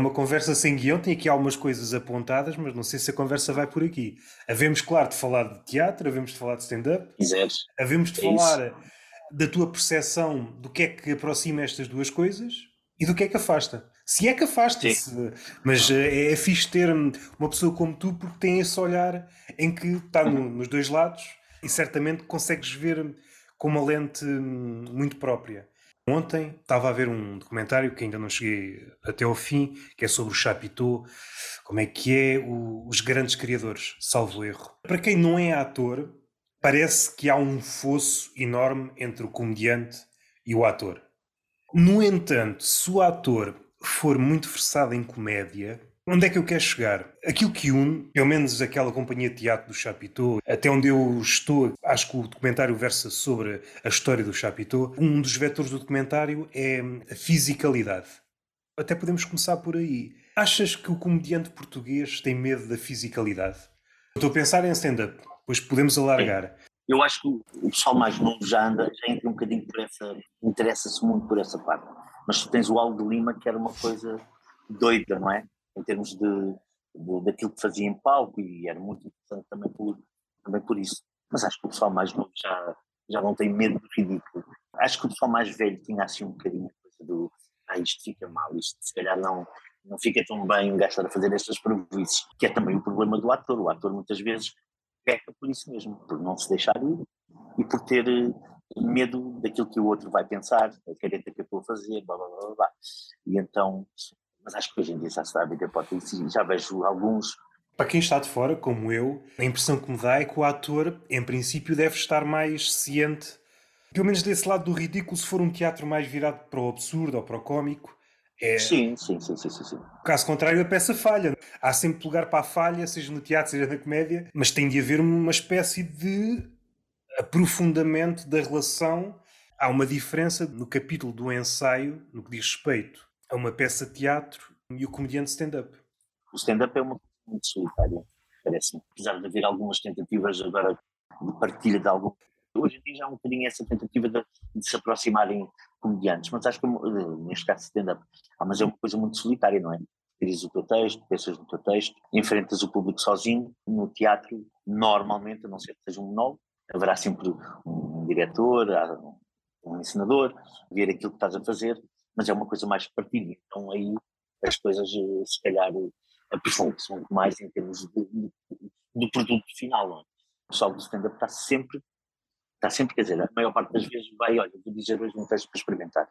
É uma conversa sem guião, tem aqui algumas coisas apontadas, mas não sei se a conversa vai por aqui. Havemos, claro, de falar de teatro, havemos de falar de stand-up, havemos de é falar isso. da tua percepção do que é que aproxima estas duas coisas e do que é que afasta. Se é que afasta, -se. mas eh, é, é fixe ter uma pessoa como tu porque tem esse olhar em que está no, nos dois lados e certamente consegues ver com uma lente hum, muito própria. Ontem estava a ver um documentário que ainda não cheguei até ao fim, que é sobre o Chapitou, como é que é o, os grandes criadores, salvo erro. Para quem não é ator, parece que há um fosso enorme entre o comediante e o ator. No entanto, se o ator for muito versado em comédia, Onde é que eu quero chegar? Aquilo que une, pelo menos aquela companhia de teatro do Chapitou, até onde eu estou, acho que o documentário versa sobre a história do Chapitou. Um dos vetores do documentário é a fisicalidade. Até podemos começar por aí. Achas que o comediante português tem medo da fisicalidade? Estou a pensar em stand-up, pois podemos alargar. Eu acho que o pessoal mais novo já anda, já entra um bocadinho por essa, interessa-se muito por essa parte. Mas tu tens o Aldo de Lima, que era uma coisa doida, não é? Em termos de, de, daquilo que fazia em palco e era muito interessante também por, também por isso. Mas acho que o pessoal mais novo já, já não tem medo do ridículo. Acho que o pessoal mais velho tinha assim um bocadinho coisa do ah, isto fica mal, isto se calhar não, não fica tão bem gastar a fazer estas prejuízos, que é também o problema do ator. O ator muitas vezes peca por isso mesmo, por não se deixar ir e por ter eh, medo daquilo que o outro vai pensar, a careta que eu estou a fazer, blá blá blá blá. E então mas acho que hoje em dia já se dá a ver hipótese já vejo alguns. Para quem está de fora, como eu, a impressão que me dá é que o ator, em princípio, deve estar mais ciente, pelo menos desse lado do ridículo, se for um teatro mais virado para o absurdo ou para o cómico. É... Sim, sim, sim, sim, sim, sim. Caso contrário, a peça falha. Há sempre lugar para a falha, seja no teatro, seja na comédia, mas tem de haver uma espécie de aprofundamento da relação. Há uma diferença no capítulo do ensaio, no que diz respeito a uma peça de teatro e o comediante stand-up. O stand-up é uma coisa muito solitária, parece-me. Apesar de haver algumas tentativas agora de partilha de algum. Hoje em dia já há um bocadinho essa tentativa de, de se aproximarem comediantes, mas acho que eh, neste caso stand-up, ah, mas é uma coisa muito solitária, não é? Escreves o teu texto, pensas no teu texto, enfrentas o público sozinho. No teatro, normalmente, a não ser que seja um monólogo, haverá sempre um diretor, um ensinador, ver aquilo que estás a fazer mas é uma coisa mais partilha. Então aí as coisas eh, se calhar aprofundam-se muito mais em termos de, de, do produto final. Não é? O pessoal do stand-up está sempre, está sempre, quer dizer, a maior parte das vezes vai, olha, vou dizer hoje um texto para experimentar.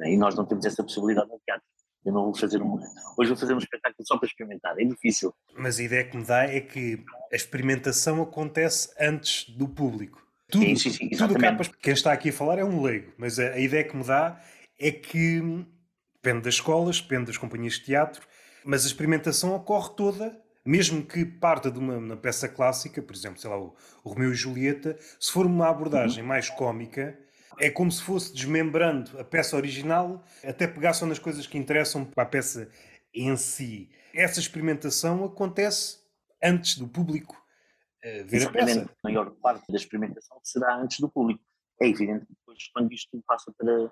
É? E nós não temos essa possibilidade no teatro. Eu não vou fazer um. Hoje vou fazer um espetáculo só para experimentar, é difícil. Mas a ideia que me dá é que a experimentação acontece antes do público. Tudo, sim, sim, sim, tudo quem está aqui a falar é um leigo, mas a, a ideia que me dá é que depende das escolas, depende das companhias de teatro, mas a experimentação ocorre toda, mesmo que parta de uma, uma peça clássica, por exemplo, sei lá, o, o Romeu e Julieta, se for uma abordagem mais cómica, é como se fosse desmembrando a peça original até pegar só nas coisas que interessam para a peça em si. Essa experimentação acontece antes do público uh, ver Exatamente. a peça. A maior parte da experimentação será antes do público. É evidente que depois, quando isto passa para,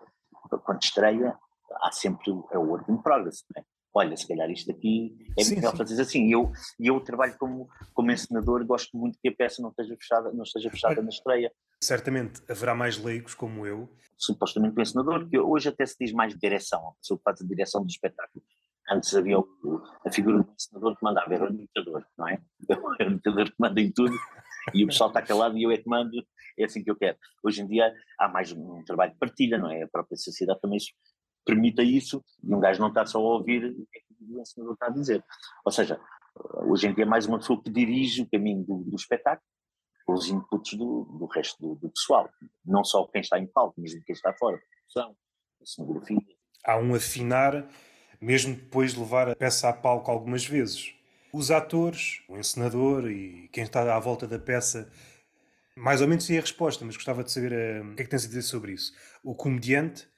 quando estreia, há sempre é o work in progress, não é? Olha, se calhar isto aqui é sim, melhor fazer assim. E eu, eu trabalho como, como encenador, gosto muito que a peça não esteja fechada, não esteja fechada na estreia. Certamente haverá mais leigos como eu. Supostamente o encenador, que hoje até se diz mais direção, a pessoa que faz a direção do espetáculo. Antes havia o, a figura do encenador que mandava, era o imitador, não é? Era o imitador que manda em tudo e o pessoal está calado e eu é que mando, é assim que eu quero. Hoje em dia há mais um trabalho de partilha, não é? A própria sociedade também permite isso e um gajo não está só a ouvir o que é que o ensinador está a dizer. Ou seja, hoje em dia é mais uma pessoa que dirige o caminho do, do espetáculo os inputs do, do resto do, do, pessoal, não só quem está em palco, mas quem está fora, produção, cenografia. Há um afinar, mesmo depois de levar a peça a palco algumas vezes. Os atores, o encenador e quem está à volta da peça, mais ou menos sei a resposta, mas gostava de saber uh, o que é que tens a dizer sobre isso. O comediante,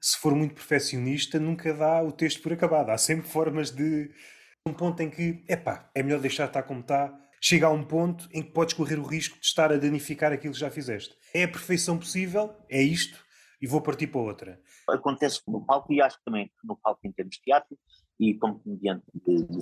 se for muito perfeccionista, nunca dá o texto por acabado. Há sempre formas de. Um ponto em que, epá, é melhor deixar estar como está. Chega a um ponto em que podes correr o risco de estar a danificar aquilo que já fizeste. É a perfeição possível, é isto, e vou partir para outra. Acontece no palco, e acho também no palco em termos de teatro, e como comediante de, de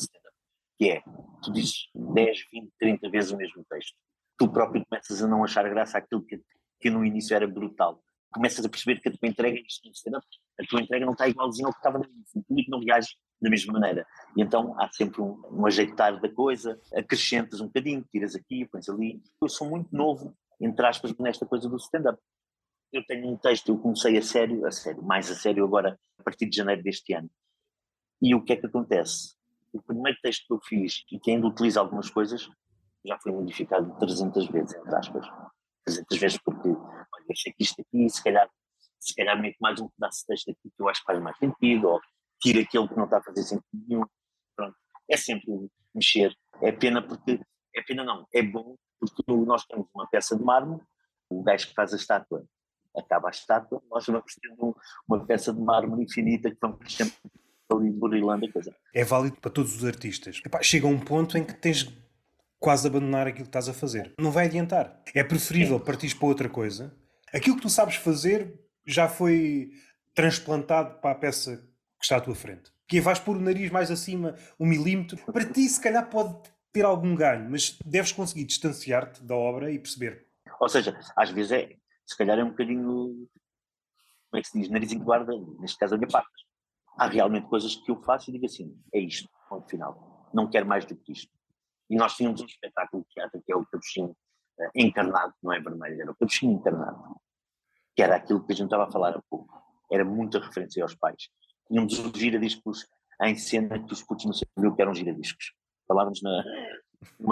que é, tu dizes 10, 20, 30 vezes o mesmo texto. Tu próprio começas a não achar graça àquilo que, que no início era brutal. Começas a perceber que a tua entrega, stand-up, a tua entrega não está igualzinho ao que estava no início. O público não reage da mesma maneira. E então há sempre um, um ajeitar da coisa, acrescentas um bocadinho, tiras aqui, pões ali. Eu sou muito novo, entre aspas, nesta coisa do stand-up. Eu tenho um texto, eu comecei a sério, a sério, mais a sério agora, a partir de janeiro deste ano. E o que é que acontece? O primeiro texto que eu fiz, e que ainda utiliza algumas coisas, já foi modificado 300 vezes, entre aspas. 300 vezes porque, olha, achei que isto aqui, se calhar, se calhar meto mais um pedaço de texto aqui que eu acho que faz mais sentido, ou tira aquele que não está a fazer sentido nenhum. Pronto. É sempre mexer. É pena porque, é pena não, é bom porque nós temos uma peça de mármore, o gajo que faz a estátua acaba a estátua, nós vamos tendo uma peça de mármore infinita que vamos sempre ali coisa. É válido para todos os artistas. Epá, chega um ponto em que tens quase abandonar aquilo que estás a fazer. Não vai adiantar. É preferível partir para outra coisa. Aquilo que tu sabes fazer já foi transplantado para a peça que está à tua frente. Que vais pôr o nariz mais acima, um milímetro. Para ti, se calhar, pode ter algum ganho, mas deves conseguir distanciar-te da obra e perceber. Ou seja, às vezes é, se calhar é um bocadinho, como é que se diz, nariz em guarda, neste caso a minha parte. Há realmente coisas que eu faço e digo assim, é isto, ponto final. Não quero mais do que isto. E nós tínhamos um espetáculo de teatro que é o Capuchinho uh, encarnado, não é vermelho, era o Capuchinho encarnado, que era aquilo que a gente estava a falar há pouco. Era muita referência aos pais. Tínhamos os giradiscos em cena que os putos não sabiam que eram giradiscos. Falávamos na,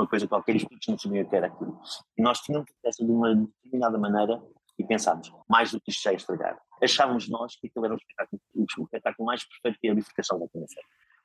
coisa qualquer os putos não sabiam o que era aquilo. E nós tínhamos essa de uma determinada maneira e pensámos, mais do que isto já é estragar. Achávamos nós que aquilo era um espetáculo, o espetáculo mais perfeito que a bifurcação da criança.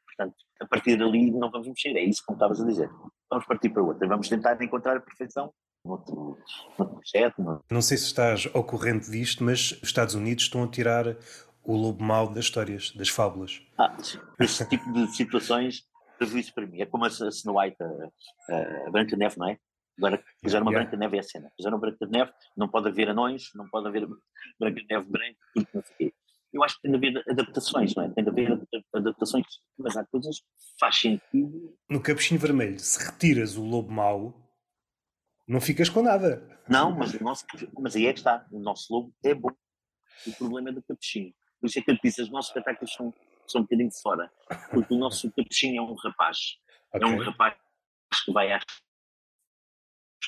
Portanto, a partir dali não vamos mexer, é isso que estavas a dizer. Vamos partir para outra, vamos tentar encontrar a perfeição noutro, noutro projeto. Não sei se estás ao corrente disto, mas os Estados Unidos estão a tirar o lobo mau das histórias, das fábulas. Ah, esse tipo de situações previu isso para mim. É como a Snow White, a, a Branca Neve, não é? Agora fizeram uma yeah. Branca Neve é a cena. Fizeram uma Branca Neve, não pode haver anões, não pode haver Branca Neve branca, porque não sei o quê eu acho que tem de haver adaptações, não é? Tem de haver adaptações, mas há coisas que faz sentido. No Capuchinho Vermelho, se retiras o lobo mau, não ficas com nada. Não, mas, o nosso, mas aí é que está. O nosso lobo é bom. O problema é do Capuchinho. Por isso é que eu disse, os nossos espetáculos são, são um bocadinho de fora. Porque o nosso Capuchinho é um rapaz. Okay. É um rapaz que vai às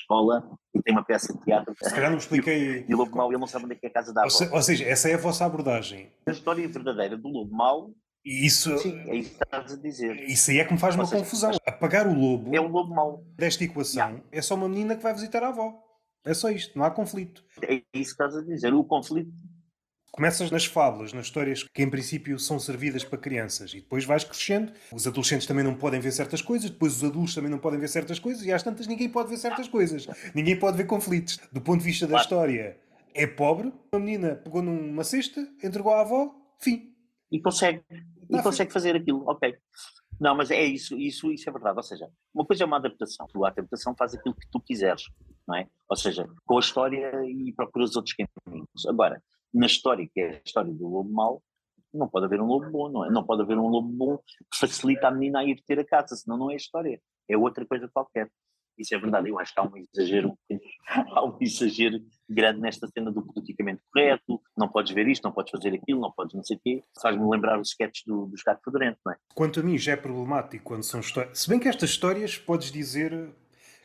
escola e tem uma peça de teatro. Se calhar não expliquei. E o Lobo Mau, ele não sabe onde é que é a casa da avó. Ou, seja, essa é a vossa abordagem. A história verdadeira do Lobo Mau. Isso, Sim, é isso que estás a dizer. Isso aí é que me faz Ou uma seja, confusão. Apagar o lobo. É o lobo mau. Desta equação é só uma menina que vai visitar a avó. É só isto, não há conflito. É isso que estás a dizer. O conflito Começas nas fábulas, nas histórias que em princípio são servidas para crianças e depois vais crescendo. Os adolescentes também não podem ver certas coisas, depois os adultos também não podem ver certas coisas e às tantas ninguém pode ver certas coisas. Ninguém pode ver conflitos. Do ponto de vista da história, é pobre. Uma menina pegou numa cesta, entregou à avó, fim. E consegue. E consegue fazer aquilo, ok. Não, mas é isso, isso, isso é verdade. Ou seja, uma coisa é uma adaptação. Tu, a adaptação faz aquilo que tu quiseres, não é? Ou seja, com a história e procuras outros caminhos. Agora, na história, que é a história do lobo mau, não pode haver um lobo bom, não é? Não pode haver um lobo bom que facilita a menina a ir ter a casa, senão não é história, é outra coisa qualquer. Isso é verdade, eu acho que há um exagero, há um exagero grande nesta cena do politicamente correto, não podes ver isto, não podes fazer aquilo, não podes não sei o quê. Faz-me lembrar os sketches do, Gato Fedorento, não é? Quanto a mim já é problemático quando são histórias, se bem que estas histórias podes dizer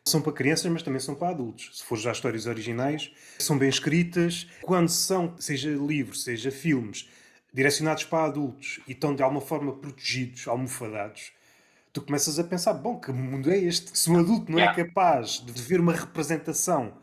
são para crianças, mas também são para adultos. Se for já histórias originais, são bem escritas. Quando são, seja livros, seja filmes, direcionados para adultos e estão de alguma forma protegidos, almofadados, tu começas a pensar: bom, que mundo é este? Se um adulto não é capaz de ver uma representação,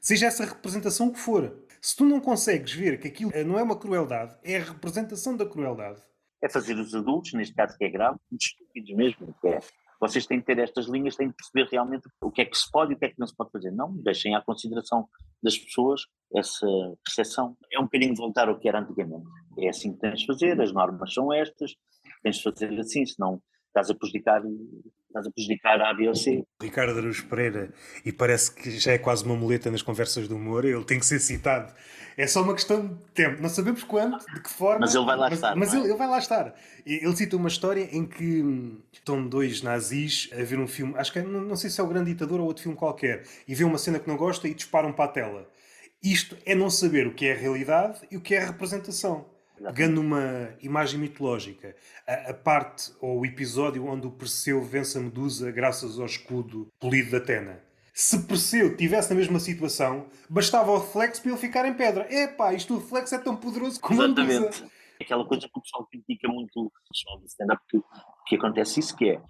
seja essa representação o que for, se tu não consegues ver que aquilo não é uma crueldade, é a representação da crueldade. É fazer os adultos, neste caso que é grave, estúpidos mesmo, que é vocês têm que ter estas linhas, têm que perceber realmente o que é que se pode e o que é que não se pode fazer. Não deixem à consideração das pessoas essa percepção. É um bocadinho voltar ao que era antigamente. É assim que tens de fazer, as normas são estas, tens de fazer assim, senão estás a prejudicar estás a prejudicar a B ou C. Ricardo Araújo Pereira, e parece que já é quase uma muleta nas conversas do humor, ele tem que ser citado. É só uma questão de tempo, não sabemos quando, de que forma. Mas ele vai lá mas, estar. Mas é? ele, ele, vai lá estar. Ele cita uma história em que hum, estão dois nazis a ver um filme, acho que é, não, não sei se é o Grande Ditador ou outro filme qualquer, e vê uma cena que não gosta e disparam para a tela. Isto é não saber o que é a realidade e o que é a representação. Pegando uma imagem mitológica, a, a, parte ou o episódio onde o Perseu vence a Medusa graças ao escudo polido da Atena. Se Perseu tivesse na mesma situação, bastava o reflexo para ele ficar em pedra. Epá, isto o reflexo é tão poderoso como Exatamente. a Medusa. Aquela coisa que o pessoal critica muito o pessoal do stand-up, que, que acontece isso que é,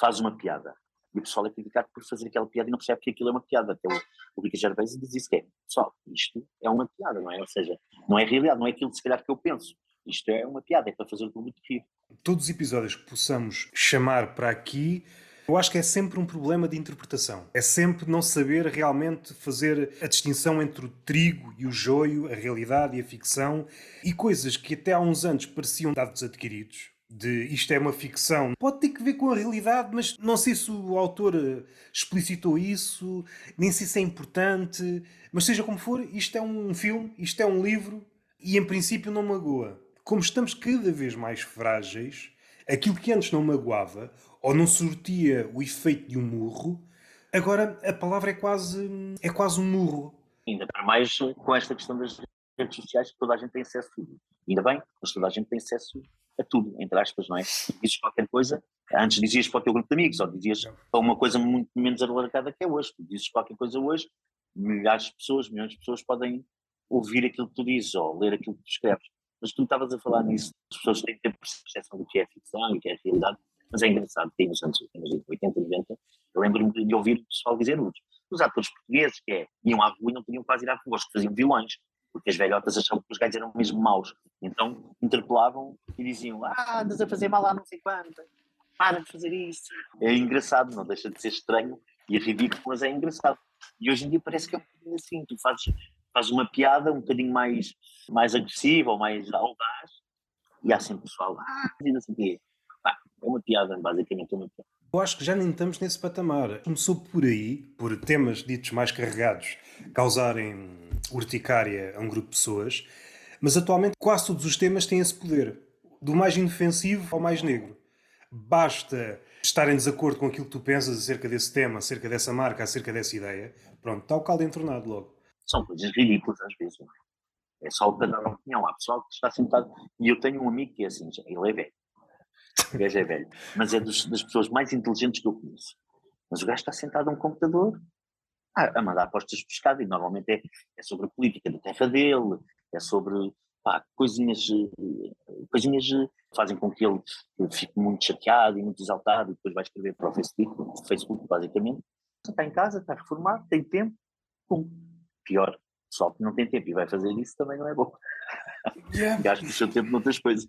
faz uma piada, e o pessoal é criticado por fazer aquela piada e não percebe que aquilo é uma piada. Até o, o Rica Gervais diz isso que é, pessoal, isto é uma piada, não é? Ou seja, não é realidade, não é aquilo se calhar que eu penso. Isto é uma piada, é para fazer o público rir. Todos os episódios que possamos chamar para aqui, eu acho que é sempre um problema de interpretação. É sempre não saber realmente fazer a distinção entre o trigo e o joio, a realidade e a ficção, e coisas que até há uns anos pareciam dados adquiridos, de isto é uma ficção. Pode ter que ver com a realidade, mas não sei se o autor eh, explicitou isso, nem sei se é importante, mas seja como for, isto é um filme, isto é um livro e em princípio não magoa. Como estamos cada vez mais frágeis, aquilo que antes não magoava ou não surtia o efeito de um murro, agora a palavra é quase, é quase um murro. Ainda para mais com esta questão das redes sociais que toda a gente tem acesso. Ainda bem, mas toda a gente tem acesso a tudo, entre aspas, não é? Dizes qualquer coisa, antes dizias para o teu grupo de amigos, ou dizias para uma coisa muito menos alargada que é hoje. Tu dizes qualquer coisa hoje, milhares de pessoas, milhões de pessoas podem ouvir aquilo que tu dizes ou ler aquilo que tu escreves. Mas tu estavas a falar nisso, as pessoas têm que ter percepção do que é ficção e o que é realidade, mas é engraçado, tem nos anos 80, 90, eu lembro-me de ouvir o pessoal dizer os atores portugueses que é, iam à rua e não podiam quase ir à rua, que faziam vilões porque as velhotas achavam que os gajos eram mesmo maus. Então interpelavam e diziam: Ah, andas a fazer mal lá não sei quanto, para de fazer isso. É engraçado, não deixa de ser estranho e ridículo, mas é engraçado. E hoje em dia parece que é um bocadinho assim: tu fazes, fazes uma piada um bocadinho mais, mais agressiva ou mais audaz, e há sempre pessoal: Ah, não sei o quê. É uma piada, basicamente é uma piada. Eu acho que já nem estamos nesse patamar. Começou por aí, por temas ditos mais carregados causarem urticária a um grupo de pessoas, mas atualmente quase todos os temas têm esse poder, do mais indefensivo ao mais negro. Basta estar em desacordo com aquilo que tu pensas acerca desse tema, acerca dessa marca, acerca dessa ideia, pronto, está o caldo entornado logo. São coisas ridículas às vezes. É? é só o cada opinião. Há pessoal que está sentado. E eu tenho um amigo que é assim, ele é velho. O gajo é velho, mas é dos, das pessoas mais inteligentes que eu conheço. Mas o gajo está sentado a um computador a, a mandar apostas de pescado e normalmente é, é, sobre a política da terra dele, é sobre pá, coisinhas, coisinhas que fazem com que ele fique muito chateado e muito exaltado e depois vai escrever para o Facebook, Facebook basicamente. Está em casa, está reformado, tem tempo, pum. Pior, só que não tem tempo e vai fazer isso também não é bom. Yeah. Gasta o seu tempo noutras coisas.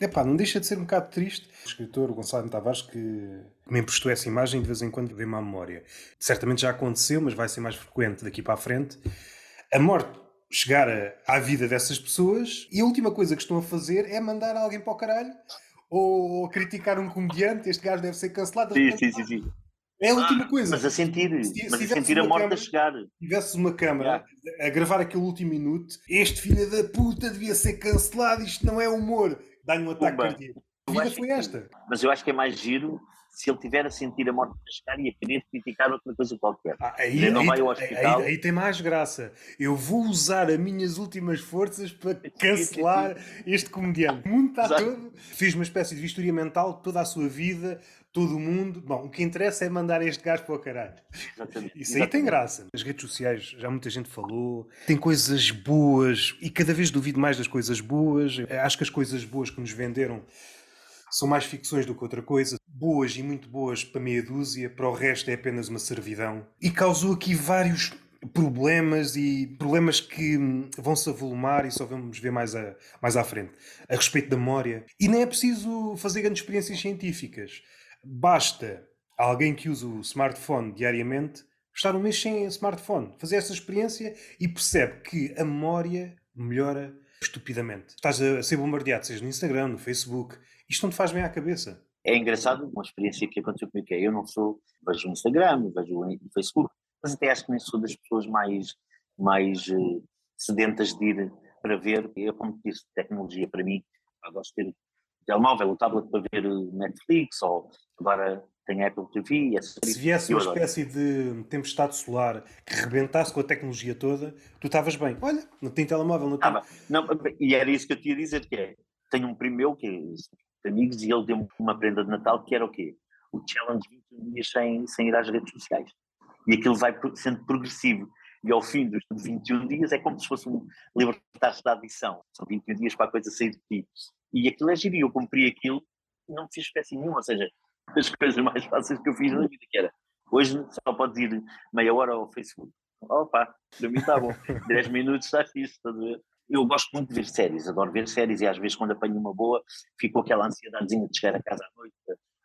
É pá, não deixa de ser um bocado triste. O escritor Gonçalo Tavares que me emprestou essa imagem de vez em quando vem-me à memória. Certamente já aconteceu, mas vai ser mais frequente daqui para a frente. A morte chegar à vida dessas pessoas e a última coisa que estão a fazer é mandar alguém para o caralho ou criticar um comediante. Este gajo deve ser cancelado. Sim, sim, sim, sim. É a última ah, coisa. Mas a sentir, se, mas se a, sentir a morte a chegar. Se tivesse uma câmara yeah. a gravar aquele último minuto, este filho da puta devia ser cancelado, isto não é humor. Dá-lhe um ataque cardíaco. A vida foi esta. Mas eu acho que é mais giro se ele tiver a sentir a morte a chegar e a querer criticar outra coisa qualquer. Ah, aí, ele não aí, vai ao hospital. Aí, aí, tem mais graça. Eu vou usar as minhas últimas forças para cancelar este comediante. O mundo está todo. Fiz uma espécie de vistoria mental toda a sua vida, todo mundo. Bom, o que interessa é mandar este gajo para o caralho. Exatamente. Isso aí Exatamente. tem graça. As redes sociais, já muita gente falou, tem coisas boas e cada vez duvido mais das coisas boas. Acho que as coisas boas que nos venderam são mais ficções do que outra coisa. Boas e muito boas para meia dúzia, para o resto é apenas uma servidão. E causou aqui vários problemas e problemas que hum, vão se avolumar e só vamos ver mais, a, mais à frente a respeito da memória. E nem é preciso fazer grandes experiências científicas. Basta alguém que usa o smartphone diariamente estar um mês sem smartphone, fazer essa experiência e percebe que a memória melhora estupidamente. Estás a ser bombardeado, seja no Instagram, no Facebook, isto não te faz bem à cabeça. é engraçado, uma experiência que aconteceu comigo, que é, eu não sou, vejo o Instagram, vejo o Facebook, mas até acho que nem sou das pessoas mais, mais uh, sedentas de ir para ver, eu como disse, tecnologia para mim, gosto de ter telemóvel, o tablet para ver Netflix, ou agora tem Apple TV. Se viesse uma espécie de tempestade solar que rebentasse com a tecnologia toda, tu estavas bem. Olha, não tem telemóvel, não tem. Ah, não, e era isso que eu te ia dizer, que é, tenho um primo meu que é amigos e ele deu-me uma prenda de Natal que era o quê? O challenge 21 dias sem, sem ir às redes sociais. E aquilo vai sendo progressivo. E ao fim dos 21 dias é como se fosse um libertar-se da adição. São 21 dias para a coisa sair de ti. E aquilo é giro. Eu cumpri aquilo e não fiz espécie nenhuma. Ou seja, as coisas mais fáceis que eu fiz na vida, que era hoje só podes ir meia hora ao Facebook. Opa, para mim está bom. 10 minutos está fixe, estás a ver? Eu gosto muito de ver séries, adoro ver séries e às vezes quando apanho uma boa fico aquela ansiedadezinha de chegar a casa à noite,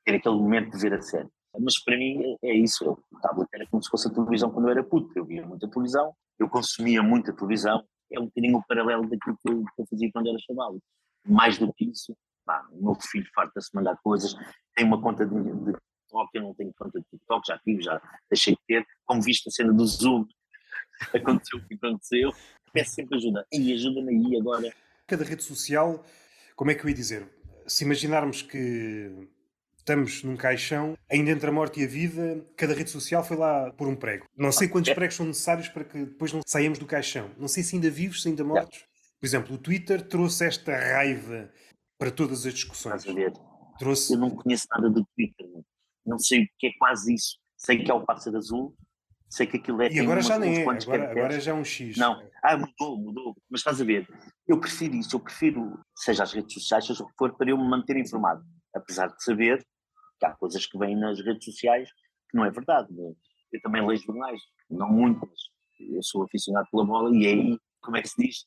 ter aquele momento de ver a série. Mas para mim é isso, eu, o tablet era como se fosse a televisão quando eu era puto, eu via muita televisão, eu consumia muita televisão, é um bocadinho o paralelo daquilo que eu, que eu fazia quando era chamado. Mais do que isso, pá, o meu filho farta-se mandar coisas, tem uma conta de, de TikTok, eu não tenho conta de TikTok, já tive, já deixei de ter, como visto a cena do Zoom, aconteceu o que aconteceu, peço sempre ajuda, e ajuda-me aí agora. Cada rede social, como é que eu ia dizer? Se imaginarmos que estamos num caixão, ainda entre a morte e a vida, cada rede social foi lá por um prego. Não sei quantos pregos são necessários para que depois não saiamos do caixão. Não sei se ainda vivos, se ainda mortos. Por exemplo, o Twitter trouxe esta raiva para todas as discussões. Estás a ver? Trouxe... Eu não conheço nada do Twitter, não sei o que é quase isso. Sei que é o pássaro azul, sei que aquilo é. E agora já nem é, agora, agora já é um X. Não, ah, mudou, mudou. Mas estás a ver, eu prefiro isso, eu prefiro, seja as redes sociais, seja o que for, para eu me manter informado. Apesar de saber que há coisas que vêm nas redes sociais que não é verdade. Eu também leio jornais, não muito, mas eu sou aficionado pela bola e é aí, como é que se diz?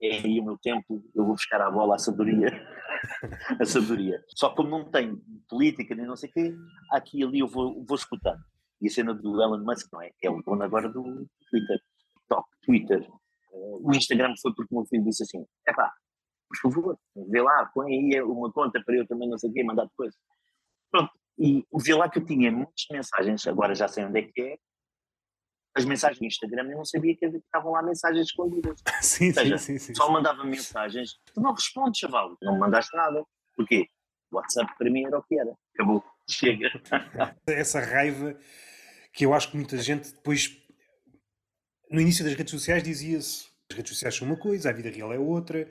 É aí o meu tempo, eu vou buscar à bola a sabedoria. a sabedoria. Só como não tenho política nem não sei o quê, aqui e ali eu vou, vou escutando. E a cena do Elon Musk, não é? É o dono agora do Twitter. Top, Twitter. Uh, o Instagram foi porque o meu filho disse assim: é pá, por favor, vê lá, põe aí uma conta para eu também não sei o quê, mandar depois. Pronto. E vê lá que eu tinha muitas mensagens, agora já sei onde é que é, as mensagens do Instagram, eu não sabia que estavam lá mensagens escondidas. Sim, seja, sim, sim, Só mandava mensagens. Tu não respondes, chaval. Não mandaste nada. Porquê? WhatsApp para mim era o que era. Acabou. Chega. Essa raiva que eu acho que muita gente depois, no início das redes sociais, dizia-se: as redes sociais são uma coisa, a vida real é outra,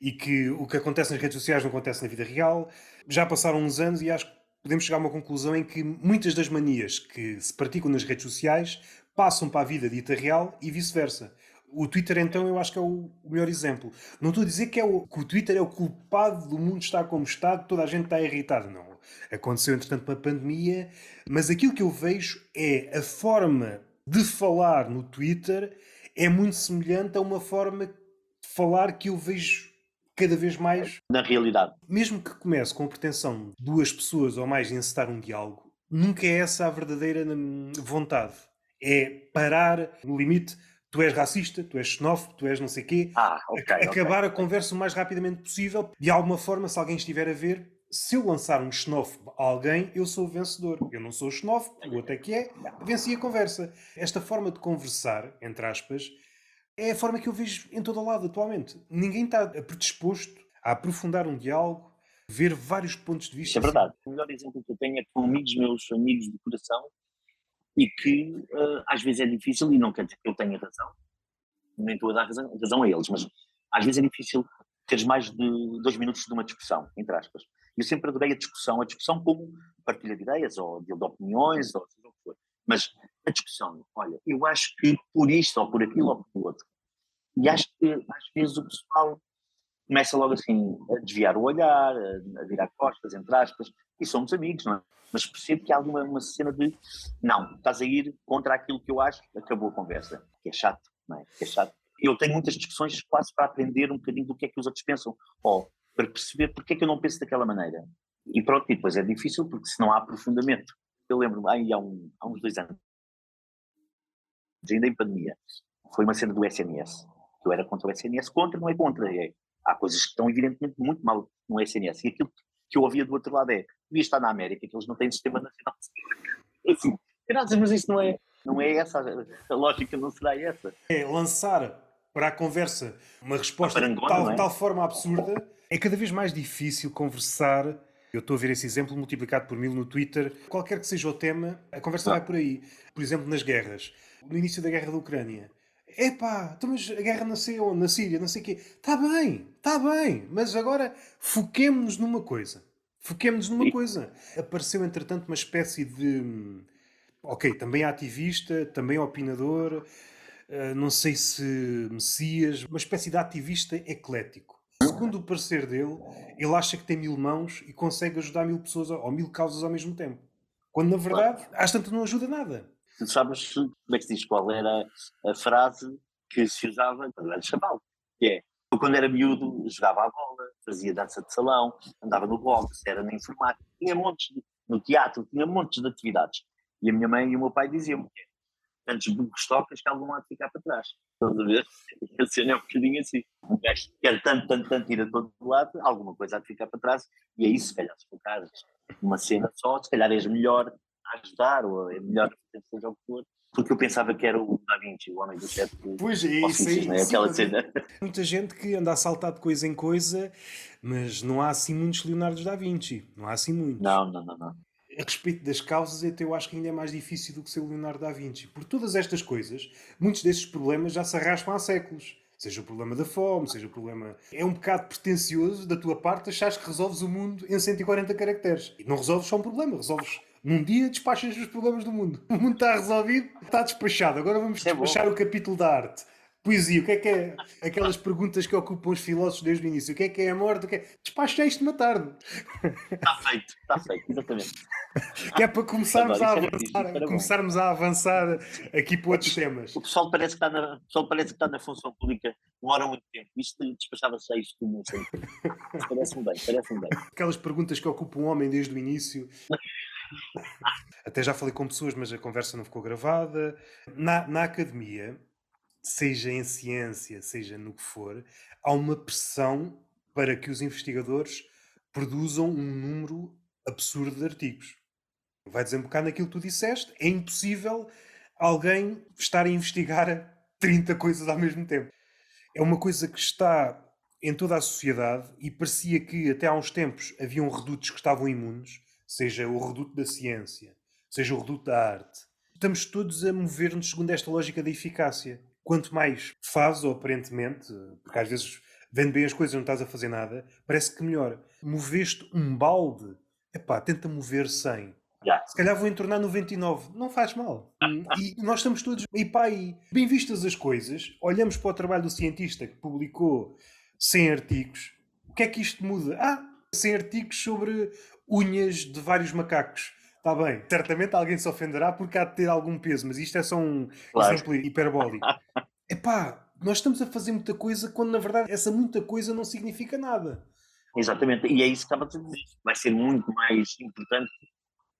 e que o que acontece nas redes sociais não acontece na vida real. Já passaram uns anos e acho que podemos chegar a uma conclusão em que muitas das manias que se praticam nas redes sociais passam para a vida dita real e vice-versa. O Twitter, então, eu acho que é o melhor exemplo. Não estou a dizer que, é o, que o Twitter é o culpado do mundo estar como está, toda a gente está irritada. Não. Aconteceu, entretanto, uma pandemia, mas aquilo que eu vejo é a forma de falar no Twitter é muito semelhante a uma forma de falar que eu vejo cada vez mais. Na realidade. Mesmo que comece com a pretensão de duas pessoas ou mais encetar um diálogo, nunca é essa a verdadeira hum, vontade é parar no limite. Tu és racista, tu és xenófobo, tu és não sei quê. Ah, okay, acabar okay. a conversa o mais rapidamente possível. De alguma forma, se alguém estiver a ver, se eu lançar um xenófobo a alguém, eu sou o vencedor. Eu não sou xenófobo, o outro é que é, venci a conversa. Esta forma de conversar, entre aspas, é a forma que eu vejo em todo o lado atualmente. Ninguém está predisposto a aprofundar um diálogo, ver vários pontos de vista. Isso é verdade. O melhor exemplo que eu tenho é com amigos meus, amigos de coração, e que uh, às vezes é difícil, e não quer dizer que eu tenha razão, nem estou a dar razão, razão a eles, mas às vezes é difícil teres mais de dois minutos de uma discussão, entre aspas. Eu sempre adorei a discussão, a discussão como partilha de ideias, ou de, de opiniões, ou seja o que for. Mas a discussão, olha, eu acho que por isto, ou por aquilo, ou por outro. E acho que às vezes o pessoal começa logo assim a desviar o olhar, a, a virar costas, entre aspas, e somos amigos, não é? mas percebo que há alguma uma cena de não, estás a ir contra aquilo que eu acho, acabou a conversa. Que é chato, não é? Que é chato. Eu tenho muitas discussões quase para aprender um bocadinho do que é que os outros pensam, ou para perceber porque é que eu não penso daquela maneira. E pronto, e depois é difícil porque se não há aprofundamento. Eu lembro-me, aí há, um, há uns dois anos, ainda em pandemia, foi uma cena do SNS. Eu era contra o SNS, contra, não é contra. É, há coisas que estão evidentemente muito mal no SNS. E aquilo que eu ouvia do outro lado é, devia estar na América, que eles não têm sistema nacional de saúde. Assim, graças, mas isso não é, não é essa, a lógica não será essa. É lançar para a conversa uma resposta de tal, é? tal forma absurda, é cada vez mais difícil conversar eu estou a ver esse exemplo multiplicado por mil no Twitter. Qualquer que seja o tema, a conversa vai por aí. Por exemplo, nas guerras. No início da guerra da Ucrânia. Epá, então mas a guerra nasceu na Síria, não sei o quê. Está bem, está bem. Mas agora foquemos-nos numa coisa. Foquemos-nos numa coisa. Apareceu, entretanto, uma espécie de... Ok, também ativista, também opinador, uh, não sei se Messias, uma espécie de ativista eclético segundo o parecer dele, ele acha que tem mil mãos e consegue ajudar mil pessoas ou mil causas ao mesmo tempo. Quando na verdade, às tantas não ajuda nada. Tu sabes como é que se diz qual era a frase que se usava quando era chaval? Que é, eu quando era miúdo jogava a bola, fazia dança de salão, andava no boxe, era na informática, tinha montes de, no teatro, tinha montes de atividades. E a minha mãe e o meu pai diziam-me que tantos bucos tocas que algum há de ficar para trás. Estás a ver? A cena é um bocadinho assim. Um gajo quer tanto, tanto, tanto ir a todo lado, alguma coisa há de ficar para trás. E aí, se calhar, se focares uma cena só, se calhar és melhor a ajudar, ou é melhor seja o que for. Porque eu pensava que era o Da Vinci, o homem do século. Pois é, isso aí. Né? Aquela cena. Muita gente que anda a saltar de coisa em coisa, mas não há assim muitos Leonardo da Vinci. Não há assim muitos. Não, não, não. não a respeito das causas, até eu acho que ainda é mais difícil do que ser o Leonardo da Vinci. Por todas estas coisas, muitos desses problemas já se arrastam há séculos. Seja o problema da fome, seja o problema. É um bocado pretencioso da tua parte achares que resolves o mundo em 140 caracteres. E não resolves só um problema, resolves num dia despachas os problemas do mundo. O mundo está resolvido, está despachado. Agora vamos é despachar bom. o capítulo da arte. Poesia, o que é que é? Aquelas perguntas que ocupam os filósofos desde o início. O que é que é a morte? O que é... Despacha isto uma tarde. Está feito, está feito, exatamente. Que é para começarmos, a, avançar, começarmos a avançar aqui para outros temas. O pessoal parece que está na, o pessoal parece que está na função pública, demora muito tempo. Isto despachava-se a isto, sei. Parece-me bem, parece-me bem. Aquelas perguntas que ocupam o homem desde o início. Até já falei com pessoas, mas a conversa não ficou gravada. Na, na academia, seja em ciência, seja no que for, há uma pressão para que os investigadores produzam um número absurdo de artigos. Vai desembocar naquilo que tu disseste. É impossível alguém estar a investigar 30 coisas ao mesmo tempo. É uma coisa que está em toda a sociedade e parecia que até há uns tempos haviam redutos que estavam imunes, seja o reduto da ciência, seja o reduto da arte. Estamos todos a mover-nos segundo esta lógica da eficácia quanto mais fazes, ou aparentemente, porque às vezes vendo bem as coisas e não estás a fazer nada, parece que melhor. Moveste um balde, epá, tenta mover 100. Yeah. Se calhar vou entornar 99. Não faz mal. e nós estamos todos e pá, e bem vistas as coisas, olhamos para o trabalho do cientista que publicou 100 artigos. O que é que isto muda? Ah, 100 artigos sobre unhas de vários macacos. Está bem, certamente alguém se ofenderá porque há de ter algum peso, mas isto é só um claro. exemplo hiperbólico. Epá, nós estamos a fazer muita coisa quando na verdade essa muita coisa não significa nada. Exatamente, e é isso que estava a dizer. Vai ser muito mais importante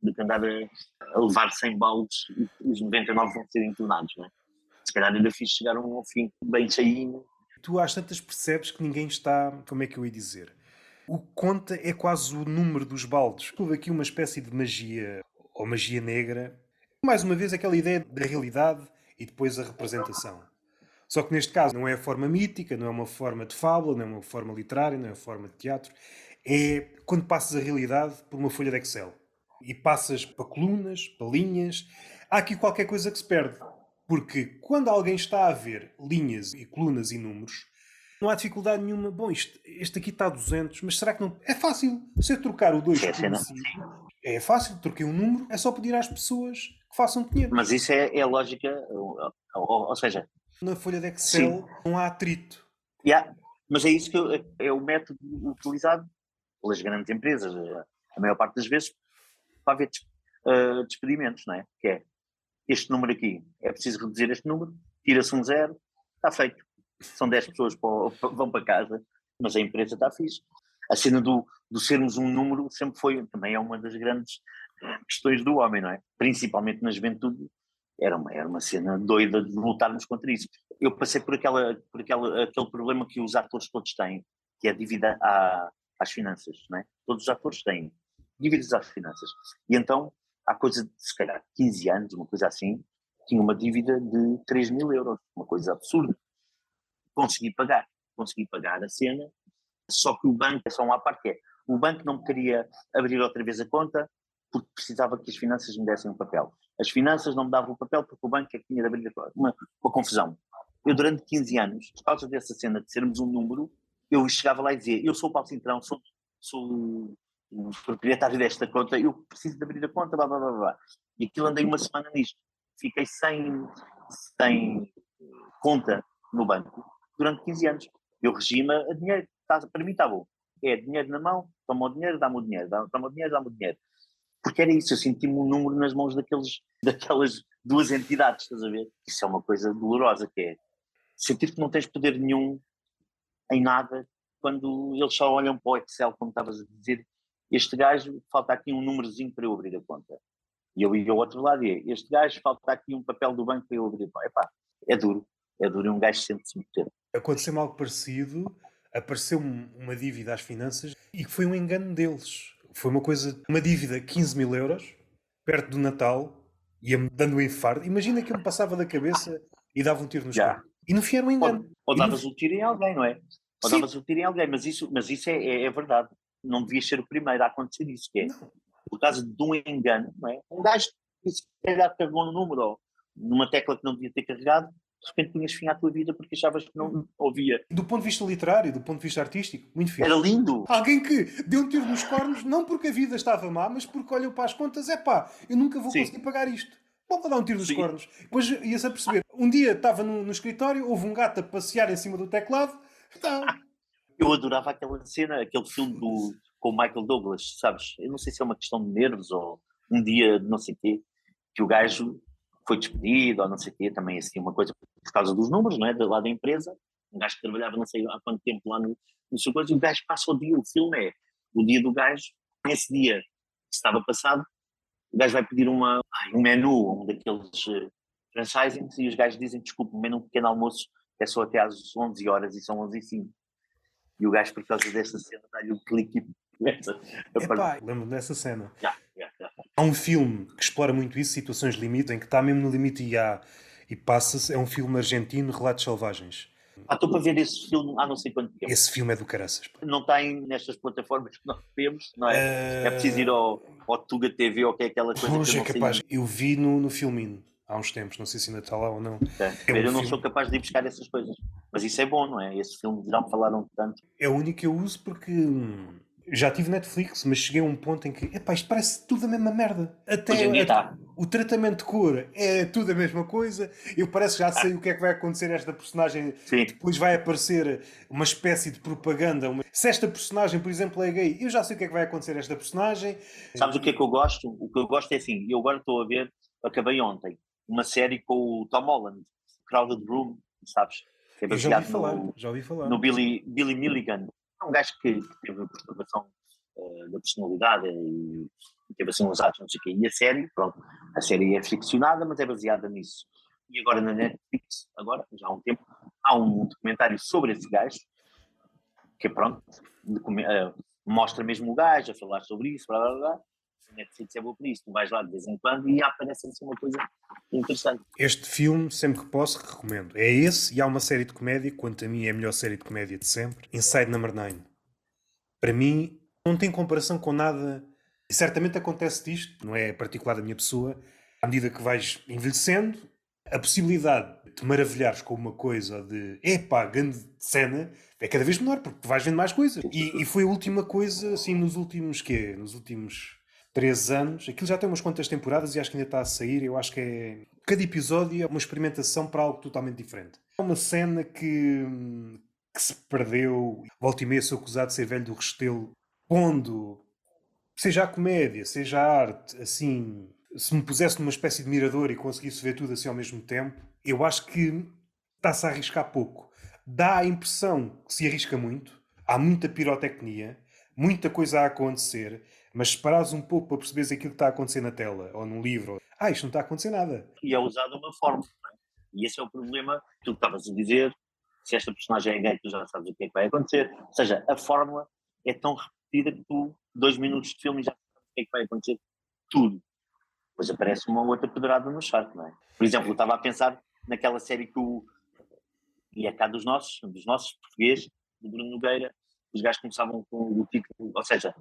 do que andar a, a levar 100 baldes e os 99 vão ser entornados, não é? Se calhar ainda fiz chegar um ao fim bem cheinho. Tu às tantas percebes que ninguém está, como é que eu ia dizer? O conta é quase o número dos baldes. Houve aqui uma espécie de magia, ou magia negra. Mais uma vez, aquela ideia da realidade e depois a representação. Só que neste caso não é a forma mítica, não é uma forma de fábula, não é uma forma literária, não é uma forma de teatro. É quando passas a realidade por uma folha de Excel. E passas para colunas, para linhas. Há aqui qualquer coisa que se perde. Porque quando alguém está a ver linhas e colunas e números, não há dificuldade nenhuma. Bom, isto, este aqui está a 200, mas será que não. É fácil. Se eu trocar o 2 por 5, é fácil. Troquei um número, é só pedir às pessoas que façam dinheiro. Mas isso é, é a lógica, ou, ou, ou, seja. Na folha de Excel Sim. não há atrito. Yeah. Mas é isso que eu, é o método utilizado pelas grandes empresas, a maior parte das vezes, para haver uh, despedimentos, não é? Que é este número aqui, é preciso reduzir este número, tira-se um zero, está feito são 10 pessoas para, vão para casa, mas a empresa está fixe. A cena do, do sermos um número sempre foi, também é uma das grandes questões do homem, não é? Principalmente na juventude, era uma, era uma cena doida de lutarmos contra isso. Eu passei por, aquela, por aquela, aquele problema que os atores todos têm, que é devido à, às finanças, não é? Todos os atores têm dívidas às finanças. E então, há coisa de, se calhar, 15 anos, uma coisa assim, tinha uma dívida de 3 mil euros, uma coisa absurda. Consegui pagar, consegui pagar a cena, só que o banco, é só uma parte, é, o banco não queria abrir outra vez a conta porque precisava que as finanças me dessem um papel. As finanças não me davam o papel porque o banco é que tinha de abrir. Uma, uma confusão. Eu, durante 15 anos, por causa dessa cena de sermos um número, eu chegava lá e dizia: Eu sou o Paulo Cintrão, sou, sou o proprietário desta conta, eu preciso de abrir a conta, blá blá blá blá. E aquilo andei uma semana nisto. Fiquei sem, sem conta no banco durante 15 anos. Eu regime a dinheiro. Tá, para mim está bom. É dinheiro na mão, toma o dinheiro, dá-me o dinheiro, toma o dinheiro, dá-me o dinheiro. Porque era isso, eu senti-me um número nas mãos daqueles, daquelas duas entidades, estás a ver? Isso é uma coisa dolorosa, que é sentir que não tens poder nenhum em nada quando eles só olham para o Excel, como estavas a dizer, este gajo, falta aqui um númerozinho para eu abrir a conta. E eu ia ao outro lado e este gajo, falta aqui um papel do banco para eu abrir a conta. Epá, é duro, é duro e um gajo sente-se muito Aconteceu algo parecido, apareceu uma dívida às finanças e que foi um engano deles. Foi uma coisa, uma dívida 15 mil euros, perto do Natal, ia-me dando um infarto. Imagina que eu me passava da cabeça e dava um tiro no escuro. E no fim era um engano. Ou, ou davas no... um tiro em alguém, não é? Ou Sim. davas um tiro em alguém, mas isso, mas isso é, é, é verdade. Não devias ser o primeiro a acontecer isso, que é não. por causa de um engano, não é? Um gajo que se calhar carregou no número ou numa tecla que não devia ter carregado, de repente punhas fim à tua vida porque achavas que não ouvia. Do ponto de vista literário, do ponto de vista artístico, muito fixe. Era lindo. Alguém que deu um tiro nos cornos, não porque a vida estava má, mas porque olhou para as contas, é pá, eu nunca vou Sim. conseguir pagar isto. Vou dar um tiro nos Sim. cornos. Depois ia-se a perceber. Um dia estava no, no, escritório, houve um gato a passear em cima do teclado. Então... Eu adorava aquela cena, aquele filme do, com o Michael Douglas, sabes? Eu não sei se é uma questão de nervos ou um dia de não sei o quê, que o gajo foi despedido ou não sei o quê, também assim, uma coisa por causa dos números, não é? Lá da empresa, um gajo que trabalhava não sei há quanto tempo lá no, no seu coisa, e o gajo passa o dia, o filme é o dia do gajo, nesse dia que estava passado, o gajo vai pedir uma, um menu, um daqueles uh, franchisings, e os gajos dizem, desculpe, um menu um pequeno almoço é só até às 11 horas e são 11 e 5. E o gajo, por causa dessa cena, dá-lhe um clique e começa a Epá, lembro dessa cena. Yeah, yeah, yeah. Há um filme que explora muito isso, Situações Limite, em que está mesmo no limite e há e passa-se, é um filme argentino, Relatos Selvagens. Ah, estou para ver esse filme há não sei quanto tempo. Esse filme é do caraças. Não está nestas plataformas que nós temos, não é? Uh... É preciso ir ao, ao Tuga TV ou que é aquela coisa Poxa, que eu é capaz. Sei. Eu vi no, no filminho há uns tempos, não sei se ainda está lá ou não. É, é um eu não filme... sou capaz de ir buscar essas coisas. Mas isso é bom, não é? Esse filme já me falaram tanto. É o único que eu uso porque hum, já tive Netflix, mas cheguei a um ponto em que, epá, isto parece tudo a mesma merda. Até a, tá. o tratamento de cor é tudo a mesma coisa. Eu parece que já sei o que é que vai acontecer a esta personagem. Sim. Depois vai aparecer uma espécie de propaganda. Uma... Se esta personagem, por exemplo, é gay, eu já sei o que é que vai acontecer a esta personagem. Sabes o que é que eu gosto? O que eu gosto é assim, eu agora estou a ver, acabei ontem, uma série com o Tom Holland, Crowded Room, sabes? Que é já ouvi falar, no, já ouvi falar. No Billy, Billy Milligan é um gajo que, que teve perturbação uh, da personalidade e, teve assim uns atos, não sei o quê. E a série, pronto, a série é ficcionada, mas é baseada nisso. E agora na Netflix, agora, já há um tempo, há um documentário sobre esse gajo, que pronto, uh, mostra mesmo o gajo a falar sobre isso, blá blá blá. Netflix é boa por isso, tu vais lá de vez em quando e aparece assim uma coisa interessante. Este filme, sempre que posso, recomendo. É esse e há uma série de comédia, quanto a mim é a melhor série de comédia de sempre, Inside Number 9. Para mim, não tem comparação com nada. E certamente acontece isto, não é particular da minha pessoa. À medida que vais envelhecendo, a possibilidade de te maravilhares com uma coisa de epá, grande cena é cada vez menor, porque vais vendo mais coisas. E, e foi a última coisa, assim, nos últimos quê? Nos últimos três anos. Aquilo já tem umas quantas temporadas e acho que ainda está a sair. Eu acho que é. Cada episódio é uma experimentação para algo totalmente diferente. É uma cena que, que se perdeu. Volta e meia sou acusado de ser velho do Restelo. Pondo, seja a comédia, seja a arte, assim. Se me pusesse numa espécie de mirador e conseguisse ver tudo assim ao mesmo tempo, eu acho que está-se a arriscar pouco. Dá a impressão que se arrisca muito, há muita pirotecnia, muita coisa a acontecer mas se parares um pouco para perceberes aquilo que está a acontecer na tela ou num livro, ah, isto não está a acontecer nada. E é usado uma forma. É? E esse é o problema. Tu estavas a dizer, se esta personagem é gay, tu já sabes o que é que vai acontecer. Ou seja, a fórmula é tão repetida que tu, dois minutos de filme, já sabes o que é que vai acontecer. Tudo. Depois aparece uma outra pedrada no charco, não é? Por exemplo, eu estava a pensar naquela série que o. E é cá dos nossos, dos nossos portugueses, do Bruno Nogueira, os gajos começavam com o título, ou seja,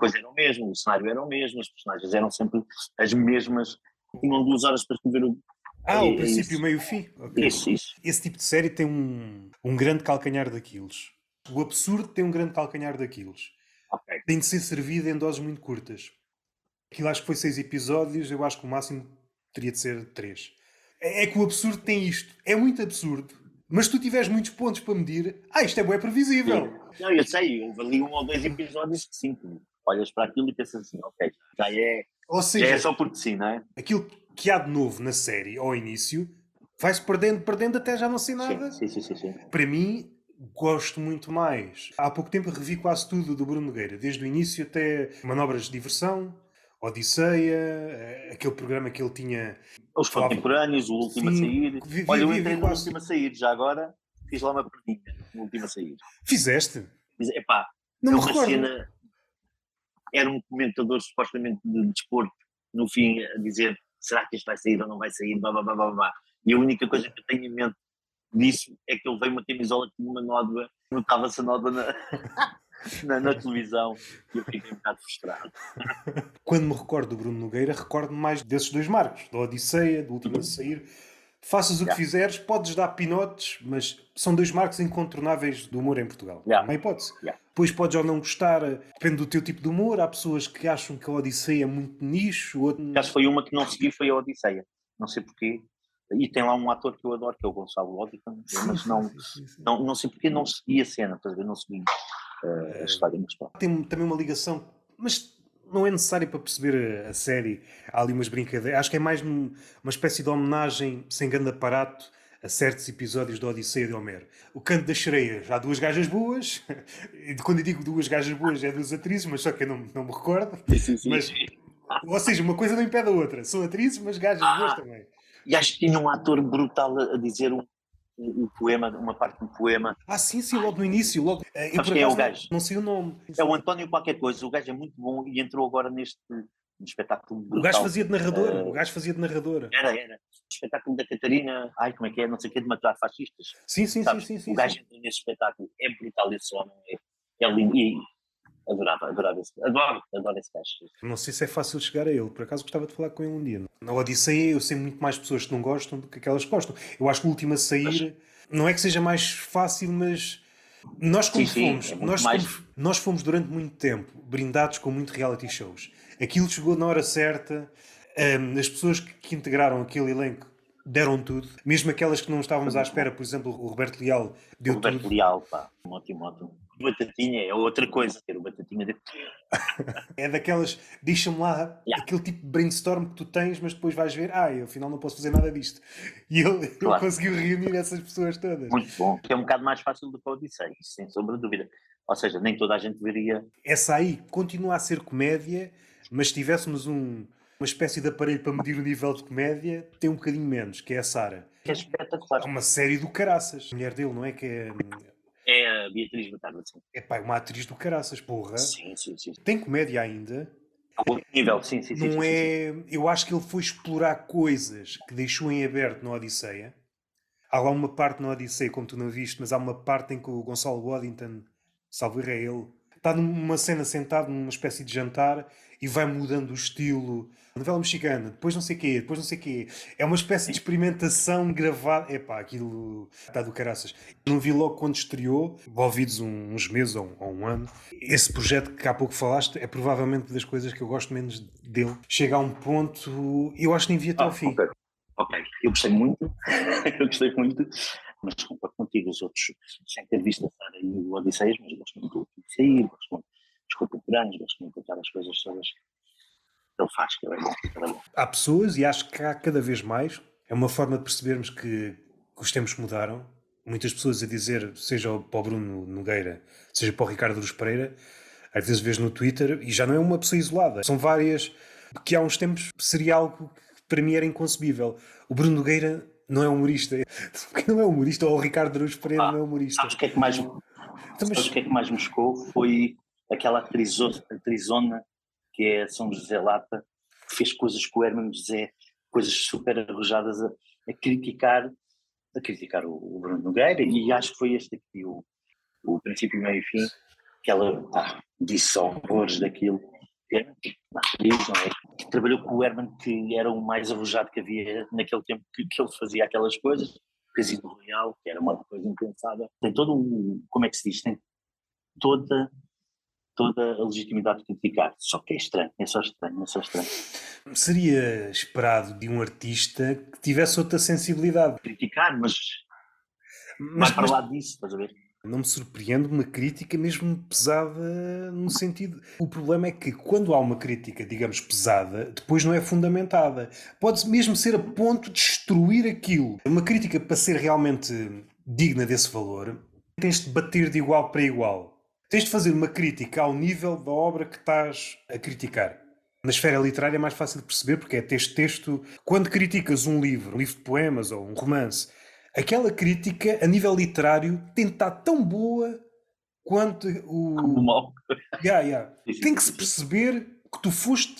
coisa era o mesmo, o cenário era o mesmo, as personagens eram sempre as mesmas, tinham duas horas para escrever o. Ah, o é princípio, e meio fim. Okay. Isso, isso. Esse tipo de série tem um, um grande calcanhar daqueles. O absurdo tem um grande calcanhar daqueles. Okay. Tem de ser servido em doses muito curtas. Aquilo acho que foi seis episódios, eu acho que o máximo teria de ser três. É, é que o absurdo tem isto. É muito absurdo. Mas se tu tiveres muitos pontos para medir, ah, isto é bem previsível. Sim. Não, eu sei, houve ali um ou dois episódios que sim, olhas para aquilo e pensas assim, ok, já é, ou seja, já é só porque sim, não é? Aquilo que há de novo na série ao início vai-se perdendo, perdendo até já não sei nada. Sim, sim, sim, sim, Para mim, gosto muito mais. Há pouco tempo revi quase tudo do Bruno Nogueira, desde o início até manobras de diversão, Odisseia, eh, aquele programa que ele tinha. Os contemporâneos, o último Sim, a sair. Vi, vi, Olha, eu entrei no quase... último a sair, já agora fiz lá uma perninha no último a sair. Fizeste? Fiz, epá, não é me recordo. Cena, era um comentador supostamente de desporto, no fim, a dizer será que isto vai sair ou não vai sair, blá, blá, blá, blá, blá. E a única coisa que eu tenho em mente disso é que ele veio uma camisola que tinha uma nódoa, notava-se a nódoa na, na, na, televisão e eu fiquei um bocado frustrado. Quando me recordo do Bruno Nogueira, recordo mais desses dois marcos, da Odisseia, do último a sair. Faças o que fizeres, podes dar pinotes, mas são dois marcos incontornáveis do humor em Portugal. Yeah. Uma hipótese. Yeah. Depois podes ou não gostar, depende do teu tipo de humor. Há pessoas que acham que a Odisseia é muito nicho. Outro... Caso foi uma que não segui, foi a Odisseia. Não sei porquê. E tem lá um ator que eu adoro, que é o Gonçalo Ótica, mas não, não, não sei porque não segui a cena? Não segui uh, a história. Mas, tem também uma ligação, mas não é necessário para perceber a, a série. Há ali umas brincadeiras. Acho que é mais uma espécie de homenagem sem grande aparato a certos episódios da Odisseia de Homero. O Canto das Sereias, há duas gajas boas, e quando eu digo duas gajas boas é duas atrizes, mas só que eu não, não me recordo. Sim, sim, mas, ou seja, uma coisa não impede a outra. São atrizes, mas gajas ah, boas também. E acho que tinha um ator brutal a dizer um, um poema, uma parte do poema. Ah, sim, sim, logo no início. Logo, eh, eu, quem é o gajo? Não sei o nome. É o António qualquer coisa. O gajo é muito bom e entrou agora neste espetáculo brutal. O gajo fazia de narrador. Uh, o gajo fazia de narrador. Era, era. O espetáculo da Catarina, ai, como é que é? Não sei o que, de matar fascistas. Sim, sim, sim, sim, sim. O gajo entrou nesse espetáculo. É brutal esse homem. É, é lindo. E adorava, adorava esse, adoro, adoro esse gajo. Não sei se é fácil chegar a ele, por acaso gostava de falar com ele um dia. Na Odisseia eu sei muito mais pessoas que não gostam do que aquelas que gostam. Eu acho que o último a sair mas... não é que seja mais fácil, mas nós como sim, fomos, sim, é nós, mais... fomos, nós fomos durante muito tempo brindados com muito reality shows. Aquilo chegou na hora certa, um, as pessoas que, que integraram aquele elenco deram tudo, mesmo aquelas que não estávamos à espera, por exemplo, o Roberto Leal deu Roberto tudo. Leal, pá, ótimo, ótimo. Batatinha é outra coisa, ter o Batatinha de... É daquelas, deixa-me lá yeah. aquele tipo de brainstorm que tu tens, mas depois vais ver, ah, eu afinal não posso fazer nada disto. E ele, claro. ele conseguiu reunir essas pessoas todas. Muito bom, é um bocado mais fácil do que a Odisseia, sem sombra de dúvida. Ou seja, nem toda a gente veria. Essa aí continua a ser comédia, mas se tivéssemos um, uma espécie de aparelho para medir o nível de comédia, tem um bocadinho menos, que é a Sara. É espetacular. É uma série do caraças. A mulher dele, não é? Que é é a Beatriz Batarda, sim. É pá, uma atriz do caraças, porra. Sim, sim, sim. Tem comédia ainda. A outro nível, sim, sim, sim. Não sim, é. Sim, Eu acho que ele foi explorar coisas que deixou em aberto na Odisseia. Há lá uma parte na Odisseia, como tu não viste, mas há uma parte em que o Gonçalo Waddington, salvo é ele, está numa cena sentado numa espécie de jantar e vai mudando o estilo. Novela mexicana, depois não sei o quê, depois não sei o quê. É uma espécie de experimentação gravada. Epá, aquilo está do caraças. Não vi logo quando estreou, envolvidos uns meses ou, ou um ano. Esse projeto que há pouco falaste é provavelmente das coisas que eu gosto menos dele. Chega a um ponto, eu acho que nem vi até ah, ao fim. Okay. ok, eu gostei muito, eu gostei muito, mas concordo contigo, os outros, sem ter visto a Sara e o Odisseias, mas gosto muito do Odisseia, gosto muito dos contemporâneos, gosto muito daquelas coisas todas que ele faz, que é bom, é bom. Há pessoas, e acho que há cada vez mais, é uma forma de percebermos que, que os tempos mudaram. Muitas pessoas a dizer, seja para o Bruno Nogueira, seja para o Ricardo Luz Pereira, às vezes vês no Twitter, e já não é uma pessoa isolada, são várias, que há uns tempos seria algo que para mim era inconcebível. O Bruno Nogueira não é humorista. Porque não é humorista, ou o Ricardo Luz Pereira ah, não é humorista. Sabes o que é que mais, então, mas... o que é que mais me chocou? Foi aquela atrizona que é São José Lata, que fez coisas com o Hermano José, coisas super arrojadas a, a criticar a criticar o, o, Bruno Nogueira e acho que foi este aqui o, o princípio, meio e fim, que ela ah, disse horrores daquilo. É é? Que trabalhou com o Herman, que era o mais arrojado que havia naquele tempo que, que ele fazia aquelas coisas. Casino Royal, que era uma coisa impensada. Tem todo um. Como é que se diz? Tem toda toda a legitimidade de criticar. Só que é estranho, é só estranho, é só estranho. Seria esperado de um artista que tivesse outra sensibilidade. Criticar, mas, mas vai para lá disso, estás a ver? Não me surpreende uma crítica mesmo pesada no sentido. O problema é que quando há uma crítica, digamos, pesada, depois não é fundamentada. Pode mesmo ser a ponto de destruir aquilo. Uma crítica para ser realmente digna desse valor, tens de bater de igual para igual. Tens de fazer uma crítica ao nível da obra que estás a criticar. Na esfera literária é mais fácil de perceber porque é texto-texto. Quando criticas um livro, um livro de poemas ou um romance, aquela crítica, a nível literário, tem de estar tão boa quanto o. Como mal. Yeah, yeah. Tem que se perceber que tu foste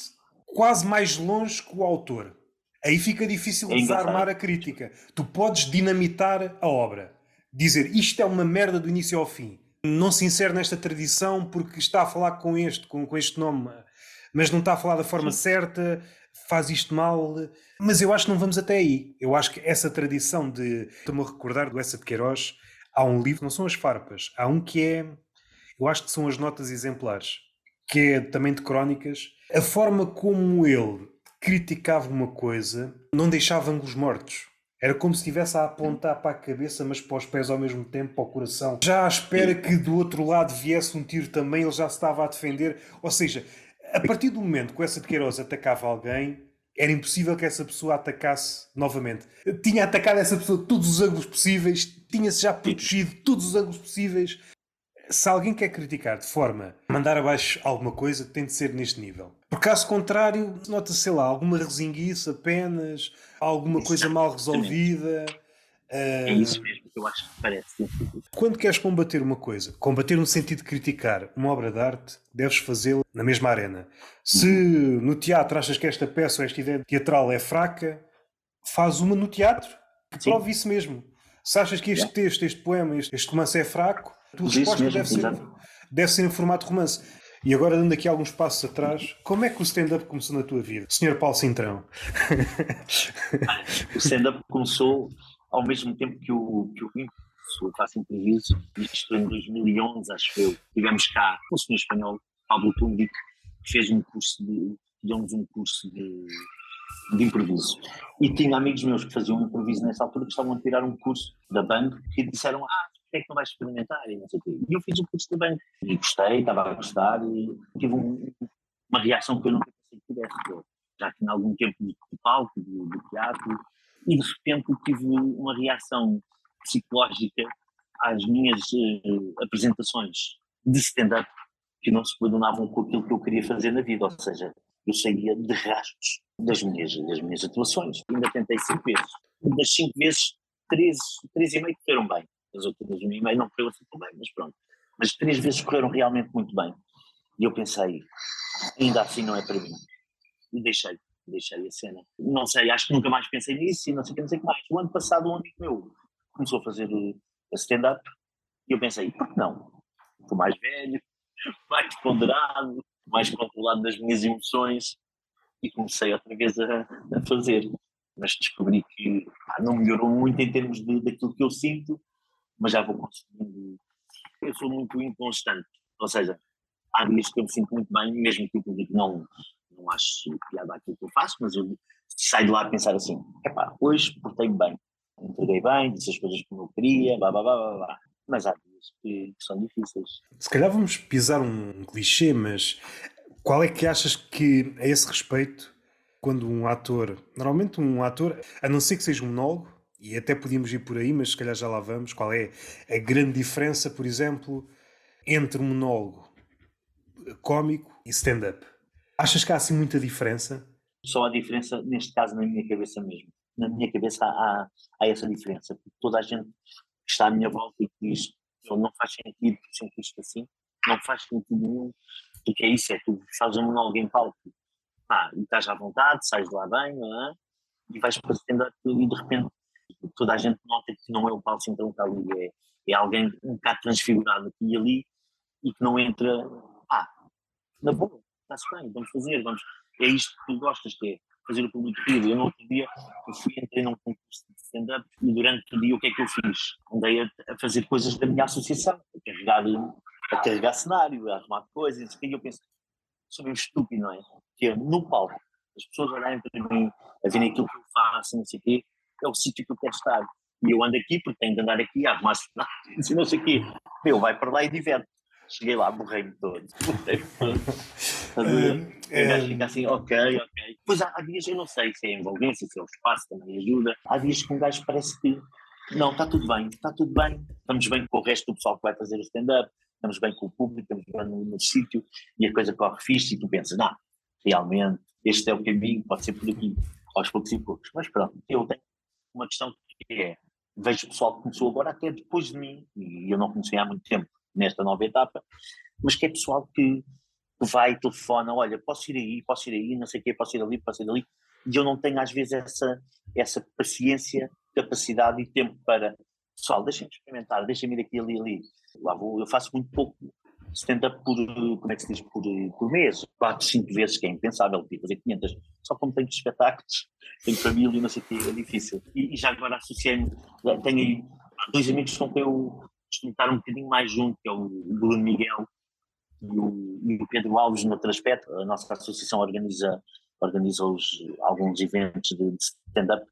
quase mais longe que o autor. Aí fica difícil é desarmar a crítica. Tu podes dinamitar a obra. Dizer isto é uma merda do início ao fim. Não se insere nesta tradição porque está a falar com este, com, com este nome, mas não está a falar da forma Sim. certa, faz isto mal. Mas eu acho que não vamos até aí. Eu acho que essa tradição de. Estou-me a recordar do Essa de Queiroz. Há um livro, não são as farpas, há um que é. Eu acho que são as notas exemplares, que é também de crónicas. A forma como ele criticava uma coisa não deixava ângulos mortos. Era como se estivesse a apontar para a cabeça, mas para os pés ao mesmo tempo, para o coração. Já à espera que do outro lado viesse um tiro também, ele já se estava a defender. Ou seja, a partir do momento que essa de Queiroz atacava alguém, era impossível que essa pessoa atacasse novamente. Tinha atacado essa pessoa de todos os ângulos possíveis, tinha-se já protegido de todos os ângulos possíveis. Se alguém quer criticar de forma a mandar abaixo alguma coisa, tem de ser neste nível. Por caso contrário, nota-se, sei lá, alguma resinguice apenas, alguma coisa mal resolvida. É isso mesmo que eu acho que parece. Quando queres combater uma coisa, combater no sentido de criticar uma obra de arte, deves fazê-lo na mesma arena. Se no teatro achas que esta peça ou esta ideia teatral é fraca, faz uma no teatro que Sim. prove isso mesmo. Se achas que este yeah. texto, este poema, este, este romance é fraco, a tua resposta mesmo, deve ser, deve ser em formato romance. E agora, dando aqui alguns passos atrás, como é que o stand-up começou na tua vida? Senhor Paulo Cintrão. o stand-up começou ao mesmo tempo que o, que o eu faço improviso, isto em 2011, acho eu. Tivemos cá o senhor espanhol, Pablo Tundic, que fez um curso de, deu-nos um curso de, de improviso. E tinha amigos meus que faziam improviso nessa altura que estavam a tirar um curso da banda que disseram: Ah, que é que não vais experimentar? E, não sei o quê. e eu fiz o curso da banda e gostei, estava a gostar e tive um, uma reação que eu nunca pensei que tivesse. Já tinha algum tempo de palco, de, de teatro, e de repente tive uma reação psicológica às minhas uh, apresentações de stand-up que não se coordenavam com aquilo que eu queria fazer na vida, ou seja, eu saía de rastros das minhas, das minhas atuações. Ainda tentei cinco vezes. Das cinco vezes, três, três e meio correram bem. As outras uma e meio não correu assim tão bem, mas pronto. Mas três vezes correram realmente muito bem. E eu pensei, ainda assim não é para mim. E deixei deixei a cena. Não sei, acho que nunca mais pensei nisso e não sei o que, mais. O ano passado um amigo meu começou a fazer eh, stand-up e eu pensei, por que não? Estou mais velho, mais ponderado, mais controlado das minhas emoções e comecei outra vez a, a fazer. Mas descobri que pá, não melhorou muito em termos de, daquilo que eu sinto, mas já vou conseguindo. Eu sou muito inconstante, ou seja, há dias que eu me sinto muito bem, mesmo que público não, não acho piada aquilo que eu faço, mas eu saio de lá a pensar assim: epá, hoje portei-me bem, entreguei bem, disse as coisas como eu queria, blá blá blá blá blá. Mas há dias que, que são difíceis. Se calhar vamos pisar um clichê, mas qual é que achas que, a esse respeito, quando um ator, normalmente um ator, a não ser que seja um monólogo, e até podíamos ir por aí, mas se calhar já lá vamos, qual é a grande diferença, por exemplo, entre um monólogo cómico e stand-up? Achas que há assim muita diferença? Só há diferença, neste caso, na minha cabeça mesmo. Na minha cabeça há, há essa diferença, porque toda a gente que está à minha volta e que diz não faz sentido, sempre isto assim, não faz sentido nenhum. O que é isso? É tu fazes um monólogo em palco pá, e estás à vontade, sais de lá bem, não é? E vais para stand-up e de repente toda a gente nota que não é o Paulo Cintrão que está ali, é, é alguém um bocado transfigurado aqui e ali e que não entra, pá, na boa, está-se bem, vamos fazer, vamos, é isto que tu gostas, que é fazer o público rir. Eu no outro dia eu fui, entrei num concurso de stand-up e durante o dia o que é que eu fiz? Andei a, a fazer coisas da minha associação, a carregar, a carregar cenário, a arrumar coisas, e eu penso, sou meio estúpido, não é? Que é no palco, as pessoas olharem para mim, a verem aquilo que eu faço, não sei o quê, é o sítio que eu quero estar. E eu ando aqui porque tenho de andar aqui a arrumar cenários e não sei o quê. Meu, vai para lá e diverte. Cheguei lá, borrei-me todo. Borrei-me todo. É, fica assim, ok, ok. Pois há, há, dias, eu não sei se é envolvência, se é o espaço, também ajuda. Há dias que um gajo parece que, não, está tudo bem, está tudo bem. Estamos bem com o resto do pessoal que vai fazer o stand-up, estamos bem com o público, estamos bem no, no sítio e a coisa corre fixe e tu pensas, não, realmente, este é o caminho, pode ser por aqui, aos poucos e poucos. Mas pronto, eu tenho uma questão que é, vejo o pessoal que começou agora até depois de mim, e eu não conhecia há muito tempo nesta nova etapa, mas que é pessoal que vai, telefona, olha, posso ir aí, posso ir aí, não sei o quê, posso ir ali, posso ir ali, e eu não tenho às vezes essa, essa paciência, capacidade e tempo para, pessoal, deixem-me experimentar, deixem-me ir aqui, ali, ali. Lá vou, eu faço muito pouco stand-up por, como é que se diz, por, por mês, quatro, cinco vezes, que é impensável, tipo, fazer 500, só como tenho espetáculos, tenho família, não sei o quê, é difícil. E, e já agora associei-me, tenho dois amigos com quem eu estar um bocadinho mais junto, que é o Bruno Miguel e o, e o Pedro Alves, no outro aspecto. A nossa associação organiza, organiza os, alguns eventos de, de stand-up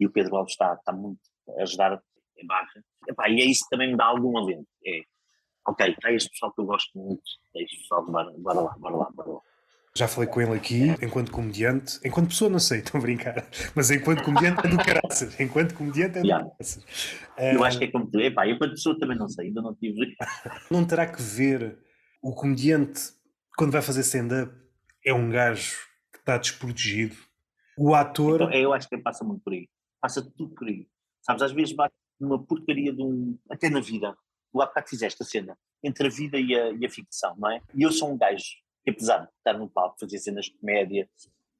e o Pedro Alves está, está muito a ajudar em barra. Epá, e é isso que também me dá algum alento. É, ok, está este pessoal que eu gosto muito, é este pessoal, bora, bora lá, bora lá, bora lá. Já falei com ele aqui, enquanto comediante, enquanto pessoa não sei, estou a brincar, mas enquanto comediante é do caraças, enquanto comediante é do yeah. caraças. Eu acho que é como tu, epá, enquanto pessoa também não sei, ainda não tive. Não terá que ver o comediante, quando vai fazer stand-up, é um gajo que está desprotegido. O ator. Então, eu acho que passa muito por aí. Passa tudo por aí. Sabes, às vezes bate uma porcaria de um. Até na vida. Tu há bocado fizeste a cena entre a vida e a, e a ficção, não é? E eu sou um gajo que, apesar de estar no palco, fazer cenas de comédia,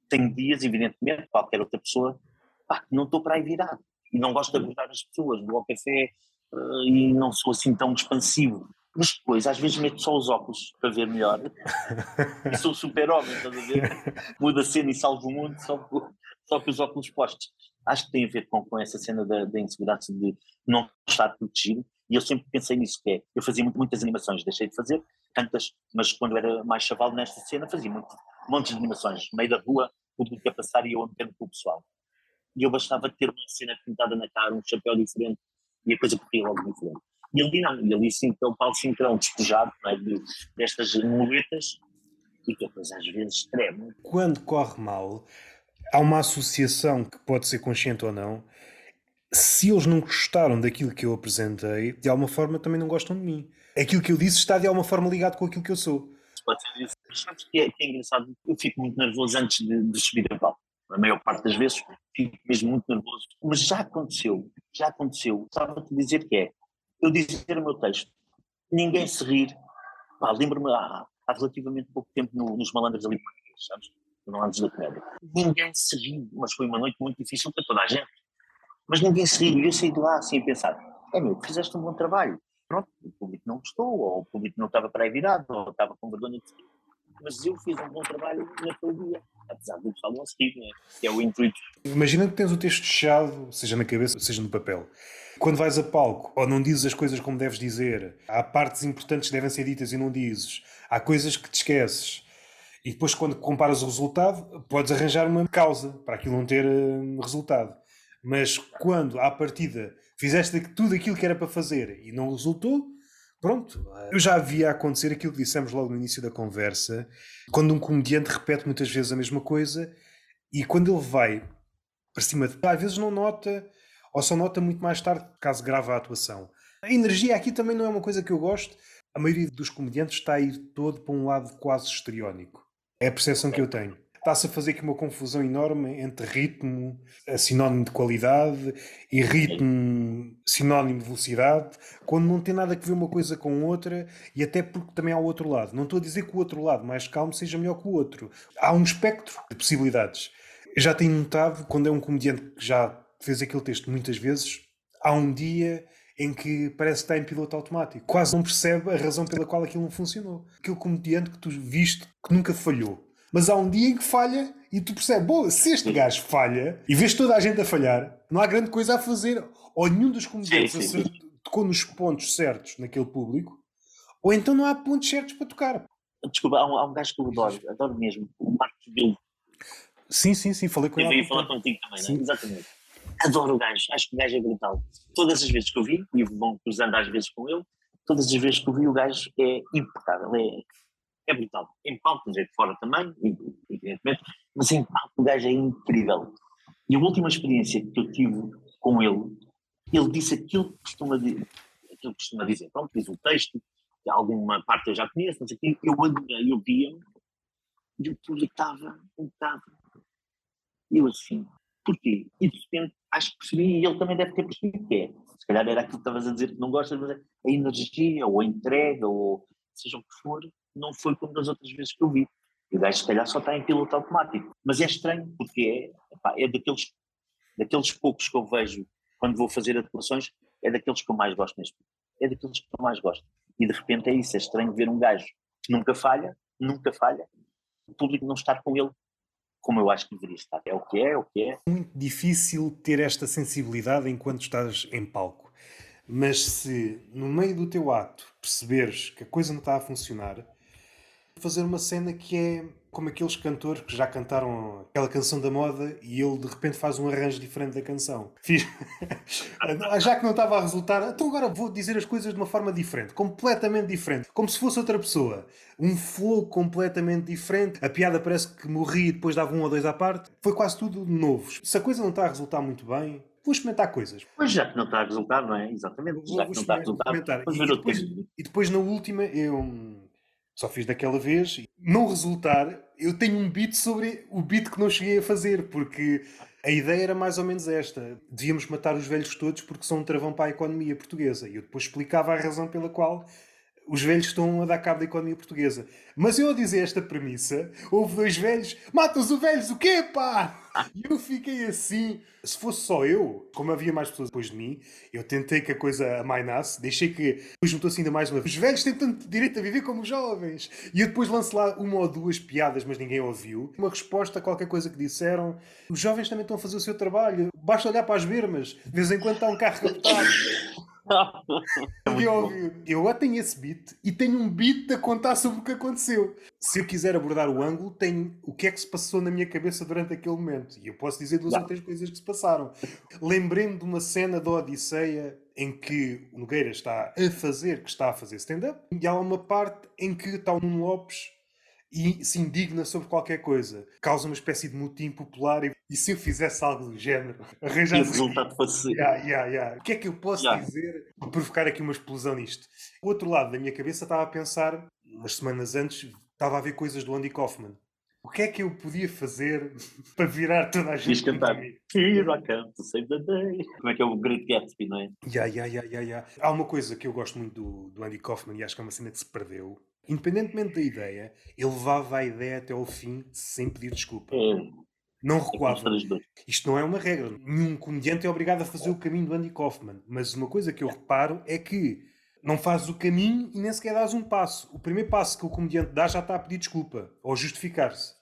tenho dias, evidentemente, qualquer outra pessoa, pá, que não estou para aí virado. E não gosto de abordar as pessoas, vou ao café uh, e não sou assim tão expansivo mas depois às vezes meto só os óculos para ver melhor. e sou super-homem, estás a ver? Muda a cena e salvo o mundo só com, só com os óculos postos. Acho que tem a ver com, com essa cena da, da insegurança de não estar protegido. E eu sempre pensei nisso, que é, eu fazia muito, muitas animações, deixei de fazer tantas, mas quando era mais chaval nesta cena fazia muito, montes de animações, no meio da rua, tudo que ia passar e eu andando com o pessoal. E eu bastava ter uma cena pintada na cara, um chapéu diferente, e a coisa corria logo diferente. E ali não, e ali sim que é o Paulo Cintrão despojado é, de, destas muletas e que depois às vezes treme. Quando corre mal, há uma associação que pode ser consciente ou não. Se eles não gostaram daquilo que eu apresentei, de alguma forma também não gostam de mim. Aquilo que eu disse está de alguma forma ligado com aquilo que eu sou. Pode ser isso. Sabes que é, que é engraçado? Eu fico muito nervoso antes de, de subir a palco. A maior parte das vezes fico mesmo muito nervoso. Mas já aconteceu, já aconteceu. Estava-te a dizer que é eu dizer o meu texto, ninguém se rir. Lembro-me há, há, relativamente pouco tempo no, nos Malandros ali, sabes? No Malandros da Comédia. Ninguém se riu, mas foi uma noite muito difícil para toda a gente. Mas ninguém se riu. E eu saí de lá assim a pensar: é meu, fizeste um bom trabalho. Pronto, o público não gostou, ou o público não estava para aí virado, ou estava com vergonha de si. Mas eu fiz um bom trabalho naquele dia apesar do pessoal não seguir, né? que é o intuito. Imagina que tens o texto fechado, seja na cabeça, seja no papel. Quando vais a palco, ou não dizes as coisas como deves dizer, há partes importantes que devem ser ditas e não dizes, há coisas que te esqueces. E depois, quando comparas o resultado, podes arranjar uma causa para aquilo não ter uh, resultado. Mas quando, à partida, fizeste tudo aquilo que era para fazer e não resultou, pronto. Eu já havia acontecer aquilo que dissemos logo no início da conversa, quando um comediante repete muitas vezes a mesma coisa e quando ele vai para cima de. às vezes não nota ou só nota muito mais tarde, caso grave a atuação. A energia aqui também não é uma coisa que eu gosto. A maioria dos comediantes está a ir todo para um lado quase histriónico. É a percepção que eu tenho. Está-se a fazer aqui uma confusão enorme entre ritmo, sinónimo de qualidade, e ritmo, sinónimo de velocidade, quando não tem nada a ver uma coisa com outra, e até porque também há o outro lado. Não estou a dizer que o outro lado, mais calmo, seja melhor que o outro. Há um espectro de possibilidades. Já tenho notado, quando é um comediante que já fez aquele texto muitas vezes, há um dia em que parece que está em piloto automático. Quase não percebe a razão pela qual aquilo não funcionou. Aquele comediante que tu viste que nunca falhou. Mas há um dia em que falha e tu percebes, bom, se este gajo falha e vês toda a gente a falhar, não há grande coisa a fazer. Ou nenhum dos comediantes sim, sim. tocou nos pontos certos naquele público, ou então não há pontos certos para tocar. Desculpa, há um, há um gajo que eu adoro, adoro mesmo, o Marcos Bildo. Sim, sim, sim, falei com ele. Eu falar contigo também, não é? Exatamente. Adoro o gajo, acho que o gajo é brutal. Todas as vezes que eu vi, e vão cruzando às vezes com ele, todas as vezes que eu vi o gajo é impecável, é, é brutal. Em palco, é de fora também, evidentemente, mas em palco o gajo é incrível. E a última experiência que eu tive com ele, ele disse aquilo que costuma, aquilo que costuma dizer. Pronto, diz o texto, alguma parte eu já conheço, mas aqui eu adorei, eu via e o público estava um bocado. Eu assim, porquê? E de repente acho que percebi, e ele também deve ter percebido que é. Se calhar era aquilo que estavas a dizer que não gostas, mas é a energia, ou a entrega, ou seja o que for, não foi como das outras vezes que eu vi. O gajo, se calhar, só está em piloto automático. Mas é estranho, porque é, epá, é daqueles, daqueles poucos que eu vejo quando vou fazer atuações, é daqueles que eu mais gosto mesmo. É daqueles que eu mais gosto. E de repente é isso, é estranho ver um gajo que nunca falha, nunca falha, o público não estar com ele como eu acho que deveria estar. É o que é, é o que. É muito difícil ter esta sensibilidade enquanto estás em palco. Mas se no meio do teu ato perceberes que a coisa não está a funcionar, fazer uma cena que é como aqueles cantores que já cantaram aquela canção da moda e ele de repente faz um arranjo diferente da canção. Já que não estava a resultar, então agora vou dizer as coisas de uma forma diferente, completamente diferente, como se fosse outra pessoa. Um flow completamente diferente. A piada parece que morri e depois dava um ou dois à parte. Foi quase tudo novo. Se a coisa não está a resultar muito bem, vou experimentar coisas. Pois já que não está a resultar, não é? Exatamente. Vou, já que não está a resultar. E depois, e depois na última eu só fiz daquela vez. Não resultar, eu tenho um beat sobre o beat que não cheguei a fazer, porque a ideia era mais ou menos esta: devíamos matar os velhos todos porque são um travão para a economia portuguesa. E eu depois explicava a razão pela qual os velhos estão a dar cabo da economia portuguesa. Mas eu a dizer esta premissa, houve dois velhos, matas os velhos, o quê, pá? E eu fiquei assim. Se fosse só eu, como havia mais pessoas depois de mim, eu tentei que a coisa amainasse, deixei que. Depois juntou-se ainda mais uma vez. Os velhos têm tanto direito a viver como os jovens. E eu depois lance lá uma ou duas piadas, mas ninguém ouviu. Uma resposta a qualquer coisa que disseram. Os jovens também estão a fazer o seu trabalho. Basta olhar para as bermas. De vez em quando está um carro captado. Eu, eu tenho esse beat e tenho um beat a contar sobre o que aconteceu. Se eu quiser abordar o ângulo, tenho o que é que se passou na minha cabeça durante aquele momento. E eu posso dizer duas ou três coisas que se passaram. Lembrei-me de uma cena da Odisseia em que o Nogueira está a fazer, que está a fazer stand-up, e há uma parte em que está o Nuno Lopes e se indigna sobre qualquer coisa. Causa uma espécie de motim popular e, e se eu fizesse algo do género, arranjar. E o resultado fosse. Yeah, yeah, yeah. O que é que eu posso dizer para provocar aqui uma explosão nisto? O outro lado da minha cabeça estava a pensar, umas semanas antes, estava a ver coisas do Andy Kaufman. O que é que eu podia fazer para virar toda a gente? Diz cantar. Here I come to save the day. Como é que é o Great Gatsby, não é? Yeah, yeah, yeah, yeah, yeah. Há uma coisa que eu gosto muito do, do Andy Kaufman e acho que é uma cena que se perdeu, Independentemente da ideia, ele levava a ideia até ao fim sem pedir desculpa. É. Não recuava. Isto não é uma regra. Nenhum comediante é obrigado a fazer o caminho do Andy Kaufman. Mas uma coisa que eu reparo é que não fazes o caminho e nem sequer dás um passo. O primeiro passo que o comediante dá já está a pedir desculpa ou justificar-se.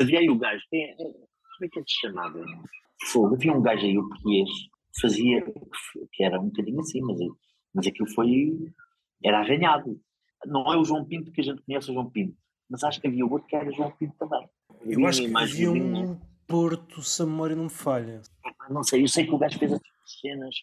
Havia aí o gajo, é, é, como é que é de chamado? Fogo. Havia um gajo aí, o português, que fazia, que era um bocadinho assim, mas, mas aquilo foi, era arranhado não é o João Pinto que a gente conhece o João Pinto, mas acho que havia outro que era João Pinto também. Eu acho que havia um Porto, se a memória não me falha. Não sei, eu sei que o gajo fez as cenas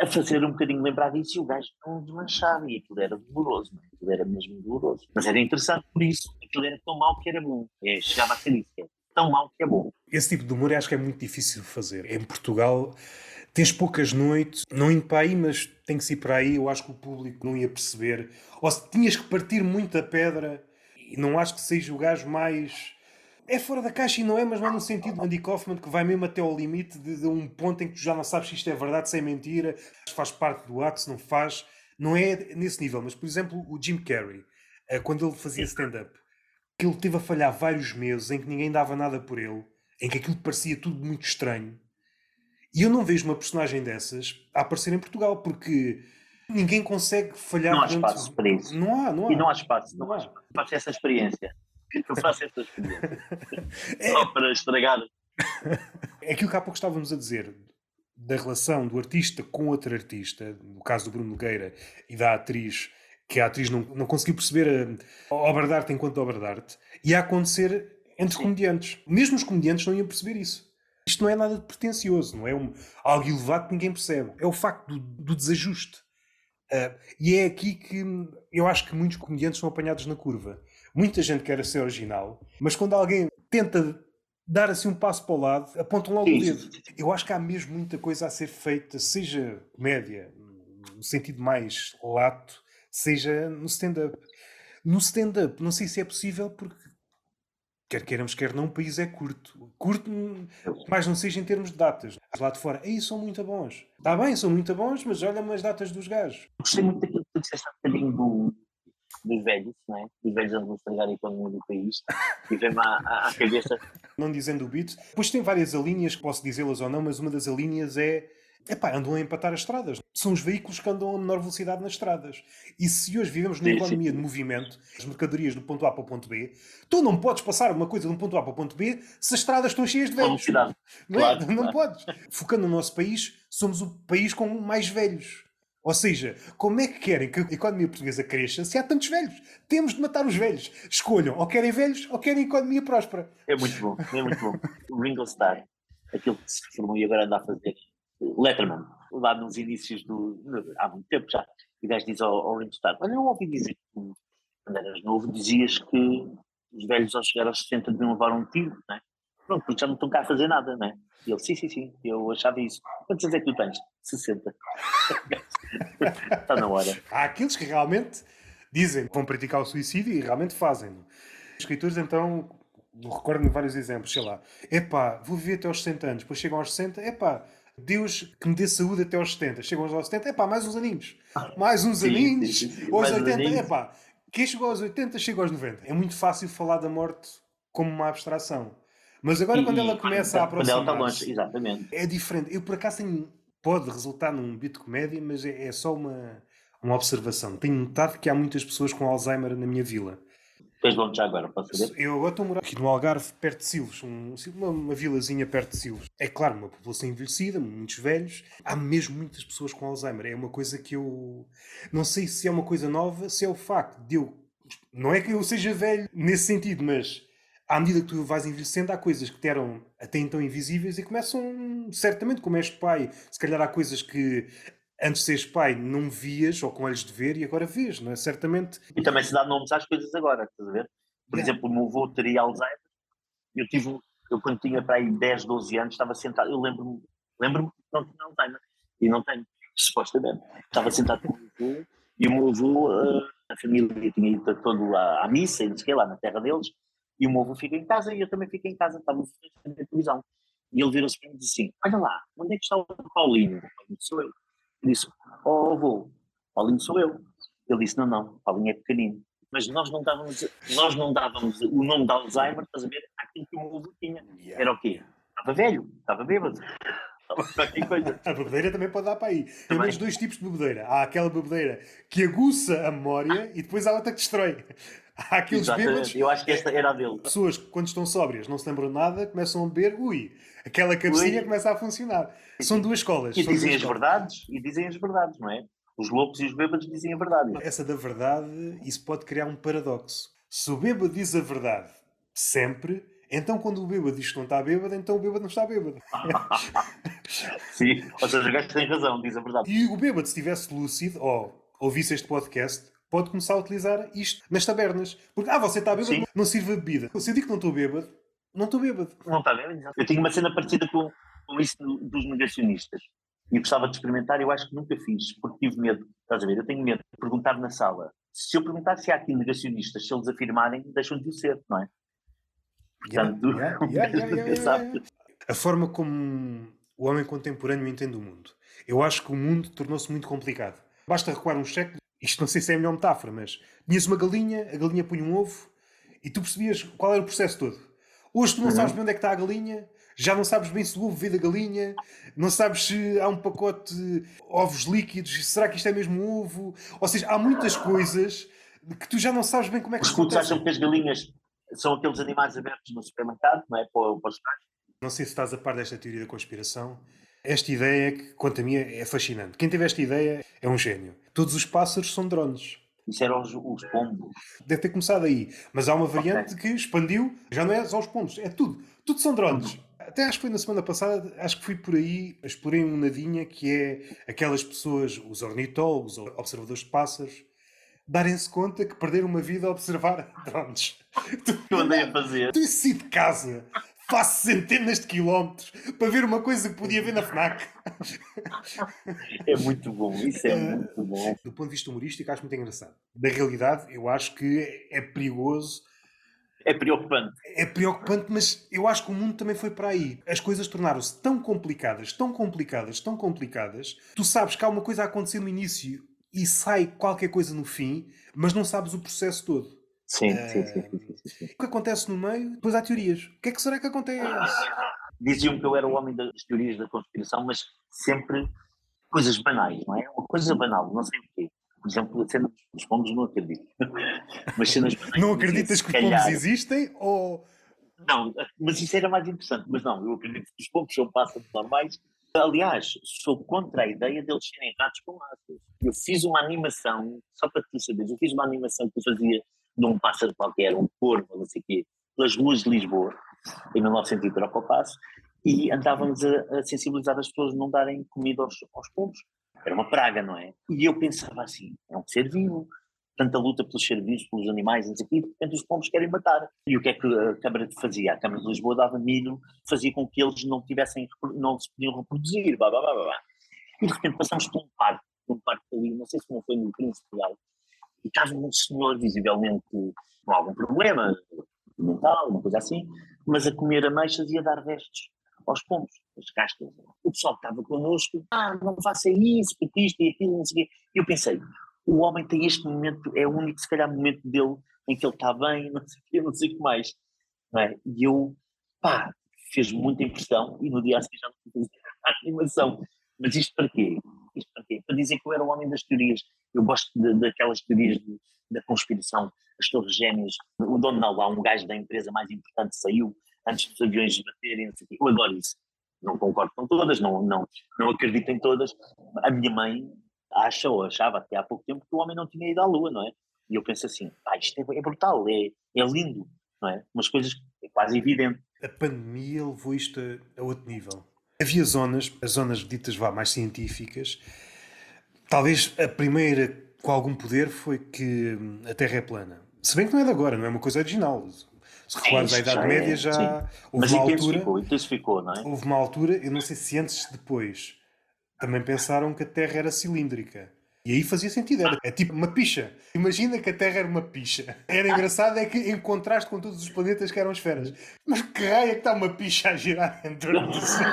a fazer um bocadinho lembrar disso e o gajo não desmanchava e aquilo era doloroso, não? É? aquilo era mesmo doloroso. Mas era interessante por isso, aquilo era tão mau que era bom. É, chegava a ser isso, é tão mau que é bom. Esse tipo de humor acho que é muito difícil de fazer. Em Portugal tens poucas noites, não indo para aí, mas tem que ser para aí. Eu acho que o público não ia perceber. Ou se tinhas que partir muita pedra, e não acho que seja o gajo mais É fora da caixa e não é, mas não é no sentido de Andy Kaufman que vai mesmo até ao limite de, de, um ponto em que tu já não sabes se isto é verdade, se é mentira, se faz parte do ato, se não faz. Não é nesse nível, mas por exemplo, o Jim Carrey, eh, quando ele fazia stand-up, que ele teve a falhar vários meses em que ninguém dava nada por ele, em que aquilo parecia tudo muito estranho. E eu não vejo uma personagem dessas a aparecer em Portugal, porque ninguém consegue falhar. Não há espaço para isso. Não há, não há. E não há espaço, não, não há para essa experiência. Eu faço essa experiência. é... Só para estragar. É aquilo que há pouco estávamos a dizer da relação do artista com outro artista, no caso do Bruno Nogueira e da atriz, que a atriz não, não conseguiu perceber a, a obra de arte enquanto obra de arte, ia acontecer entre Sim. comediantes. Mesmo os comediantes não iam perceber isso. Isto não é nada de pretencioso, não é um, algo elevado que ninguém percebe. É o facto do, do desajuste. Uh, e é aqui que eu acho que muitos comediantes são apanhados na curva. Muita gente quer ser original, mas quando alguém tenta dar assim um passo para o lado, apontam logo o dedo. Eu acho que há mesmo muita coisa a ser feita, seja comédia, no sentido mais lato, seja no stand-up. No stand-up, não sei se é possível porque quer queiramos, quer não, o país é curto. Curto, mas não seja em termos de datas. Lá de fora, aí são muito bons. Está bem, são muito bons, mas olha-me as datas dos gajos. Gostei muito daquilo que tu disseste há bocadinho do, dos velhos, não é? Dos velhos a estragar a economia do país. E vem-me à, à, cabeça. Não dizendo o beat. Pois tem várias alíneas, posso dizê-las ou não, mas uma das alíneas é epá, andam a empatar as estradas. São os veículos que andam a menor velocidade nas estradas. E se hoje vivemos numa economia de movimento, as mercadorias do ponto A para o ponto B, tu não podes passar uma coisa de um ponto A para o ponto B se as estradas estão cheias de velhos. Não, é? claro, não claro. podes. Focando no nosso país, somos o país com mais velhos. Ou seja, como é que querem que a economia portuguesa cresça se há tantos velhos? Temos de matar os velhos. Escolham, ou querem velhos ou querem economia próspera. É muito bom, é muito bom. O Ringo Starr, aquilo que se reformou e agora anda a fazer Letterman, lá nos inícios do. há muito tempo já, e o gajo diz ao, ao Ringo Starr: Olha, eu ouvi dizer quando eras novo dizias que os velhos ao chegar aos 60 deviam levar um tiro, não é? Pronto, porque já não estão cá a fazer nada, não é? E ele: Sim, sim, sim, eu achava isso. Quantos anos é que tu tens? 60. Está na hora. Há aqueles que realmente dizem que vão praticar o suicídio e realmente fazem. Os escritores, então, recordo-me vários exemplos, sei lá, epá, vou viver até aos 60 anos, depois chegam aos 60, epá, Deus que me dê saúde até aos 70. Chegam aos 70, é pá, mais uns aninhos. Mais uns sim, aninhos. Sim, sim, aos 80, é pá. Quem chegou aos 80 chega aos 90. É muito fácil falar da morte como uma abstração. Mas agora, e, quando ela começa a aproximar. Quando ela está longe, exatamente. É diferente. Eu, por acaso, tenho, pode resultar num de comédia, mas é, é só uma, uma observação. Tenho notado que há muitas pessoas com Alzheimer na minha vila. Tens onde já agora, posso saber? Eu agora estou a morar aqui no Algarve, perto de Silves, um, uma, uma vilazinha perto de Silves. É claro, uma população envelhecida, muitos velhos. Há mesmo muitas pessoas com Alzheimer. É uma coisa que eu. Não sei se é uma coisa nova, se é o facto de eu. Não é que eu seja velho nesse sentido, mas à medida que tu vais envelhecendo, há coisas que te eram até então invisíveis e começam, certamente, como és pai, se calhar há coisas que antes de seres pai não vias ou com olhos de ver e agora vês, não é? Certamente. E também se dá nomes às coisas agora, estás a ver? Por exemplo, o meu avô teria Alzheimer. Eu tive, eu quando tinha para aí 10, 12 anos, estava sentado, eu lembro-me, lembro-me que não tinha Alzheimer. E não tenho, supostamente. Estava sentado com o meu avô e o meu avô, uh, a família tinha ido todo à, à missa e não sei o que lá na terra deles. E o meu avô fica em casa e eu também fico em casa, estávamos a ver televisão. E ele virou-se para mim e disse assim: Olha lá, onde é que está o Paulinho? Sou eu disse, oh avô, Paulinho sou eu. Ele disse, não, não, Paulinho é pequenino. Mas nós não dávamos, nós não dávamos o nome de Alzheimer, estás a ver, aquilo que o meu avô tinha. Era o quê? Estava velho, estava bêbado. a bebedeira também pode dar para aí. Tem menos dois tipos de bebedeira. Há aquela bebedeira que aguça a memória e depois há outra que destrói. Há aqueles Exatamente. bêbados. Eu acho que esta era a dele. Pessoas que, quando estão sóbrias, não se lembram de nada, começam a beber, ui, aquela cabecinha ui. começa a funcionar. São duas escolas. E dizem as verdades, e dizem as verdades, não é? Os loucos e os bêbados dizem a verdade. Essa da verdade, isso pode criar um paradoxo. Se o bêbado diz a verdade sempre, então quando o bêbado diz que não está bêbado, então o bêbado não está bêbado. Sim, ou seja, o gajo tem razão, diz a verdade. E o bêbado, se estivesse lúcido, ou ouvisse este podcast, pode começar a utilizar isto nas tabernas. Porque, ah, você está bêbado, Sim. não sirva bebida. Se eu digo que não estou bêbado, não estou bêbado. Não está bêbado. Eu tinha uma cena parecida com, com isso dos negacionistas. E gostava de experimentar, eu acho que nunca fiz, porque tive medo. Estás a ver? Eu tenho medo de perguntar na sala. Se eu perguntar se há aqui negacionistas, se eles afirmarem, deixam de o ser, não é? Portanto, a forma como o homem contemporâneo entende o mundo. Eu acho que o mundo tornou-se muito complicado. Basta recuar um século, isto não sei se é a melhor metáfora, mas tinhas uma galinha, a galinha punha um ovo e tu percebias qual era o processo todo. Hoje tu não uhum. sabes bem onde é que está a galinha, já não sabes bem se o ovo veio da galinha, não sabes se há um pacote de ovos líquidos, será que isto é mesmo um ovo? Ou seja, há muitas coisas que tu já não sabes bem como é que Os putos acham que as galinhas são aqueles animais abertos no supermercado, não é? Para, para os pais. Não sei se estás a par desta teoria da conspiração. Esta ideia, que quanto a mim é fascinante. Quem teve esta ideia é um gênio. Todos os pássaros são drones. Isso eram os, os pombos. Deve ter começado aí. Mas há uma variante okay. que expandiu, já não é só os pombos, é tudo. Tudo são drones. Até acho que foi na semana passada, acho que fui por aí, explorei um nadinha que é aquelas pessoas, os ornitólogos, observadores de pássaros, darem-se conta que perderam uma vida a observar drones. Tu andei a fazer. Tu saí de casa, faço centenas de quilómetros para ver uma coisa que podia ver na FNAC. É muito bom, isso é, é muito bom. Do ponto de vista humorístico, acho muito engraçado. Na realidade, eu acho que é perigoso. É preocupante. É preocupante, mas eu acho que o mundo também foi para aí. As coisas tornaram-se tão complicadas, tão complicadas, tão complicadas. Tu sabes que há uma coisa a acontecer no início e sai qualquer coisa no fim, mas não sabes o processo todo. Sim, uh, sim, sim, sim, sim, O que acontece no meio, depois há teorias. O que é que será que acontece? Diziam que eu era o homem das teorias da conspiração, mas sempre coisas banais, não é? Uma coisa banal, não sei o quê. Por exemplo, a cena dos pombos não acredito. mas cenas banais. Não acreditas que os pombos existem ou. Não, mas isso era mais interessante. Mas não, eu acredito que os pombos são pássaros normais Aliás, sou contra a ideia deles serem ratos com asas. Eu fiz uma animação, só para tu saberes, eu fiz uma animação que eu fazia de um pássaro qualquer, um corvo, não sei o quê, pelas ruas de Lisboa, em 1900 troca o passo, e andávamos a, a, sensibilizar as pessoas a não darem comida aos, aos. Era uma praga, não é? E eu pensava assim, é um ser vivo, tanta luta pelos serviços, pelos animais, não sei o quê, e de repente os pombos querem matar. E o que é que a Câmara fazia? A Câmara de Lisboa dava milho, fazia com que eles não tivessem, não se podiam reproduzir, blá, blá, blá, blá. E de repente passamos por um parque, um parque ali, não sei se não foi no Príncipe Real, e estava um senhor visivelmente com algum problema mental, uma coisa assim, mas a comer ameixas e a dar restos aos pombos, as cascas. O pessoal que estava connosco, ah, não faça isso, porque isto e aquilo, não sei o quê. E eu pensei, o homem tem este momento, é o único, se calhar, momento dele em que ele está bem, não sei o que, não sei o que mais. É? E eu, pá, fez muita impressão e no dia a seguir já não fazer a animação. Mas isto para quê? Isto para quê? Para dizer que eu era o homem das teorias. Eu gosto de, daquelas teorias de, da conspiração, as torres gêmeas. O não, lá um gajo da empresa mais importante saiu antes dos aviões baterem. Eu adoro isso. Não concordo com todas, não, não, não acredito em todas. A minha mãe acha ou achava até há pouco tempo que o homem não tinha ido à Lua, não é? E eu penso assim, ah, isto é, é brutal, é, é lindo, não é? Umas coisas é quase evidente. A pandemia levou isto a outro nível. Havia zonas, as zonas ditas vá mais científicas, talvez a primeira com algum poder foi que hum, a Terra é plana. Se bem que não é de agora, não é uma coisa original. Se recordas à Idade Média já sim. houve Mas uma altura. Intensificou, não é? Houve uma altura, eu não sei se antes ou depois, também pensaram que a Terra era cilíndrica. E aí fazia sentido, era, é tipo uma picha. Imagina que a Terra era uma picha. Era engraçado é que em contraste com todos os planetas que eram esferas. Mas que raio é que está uma picha a girar em torno do céu?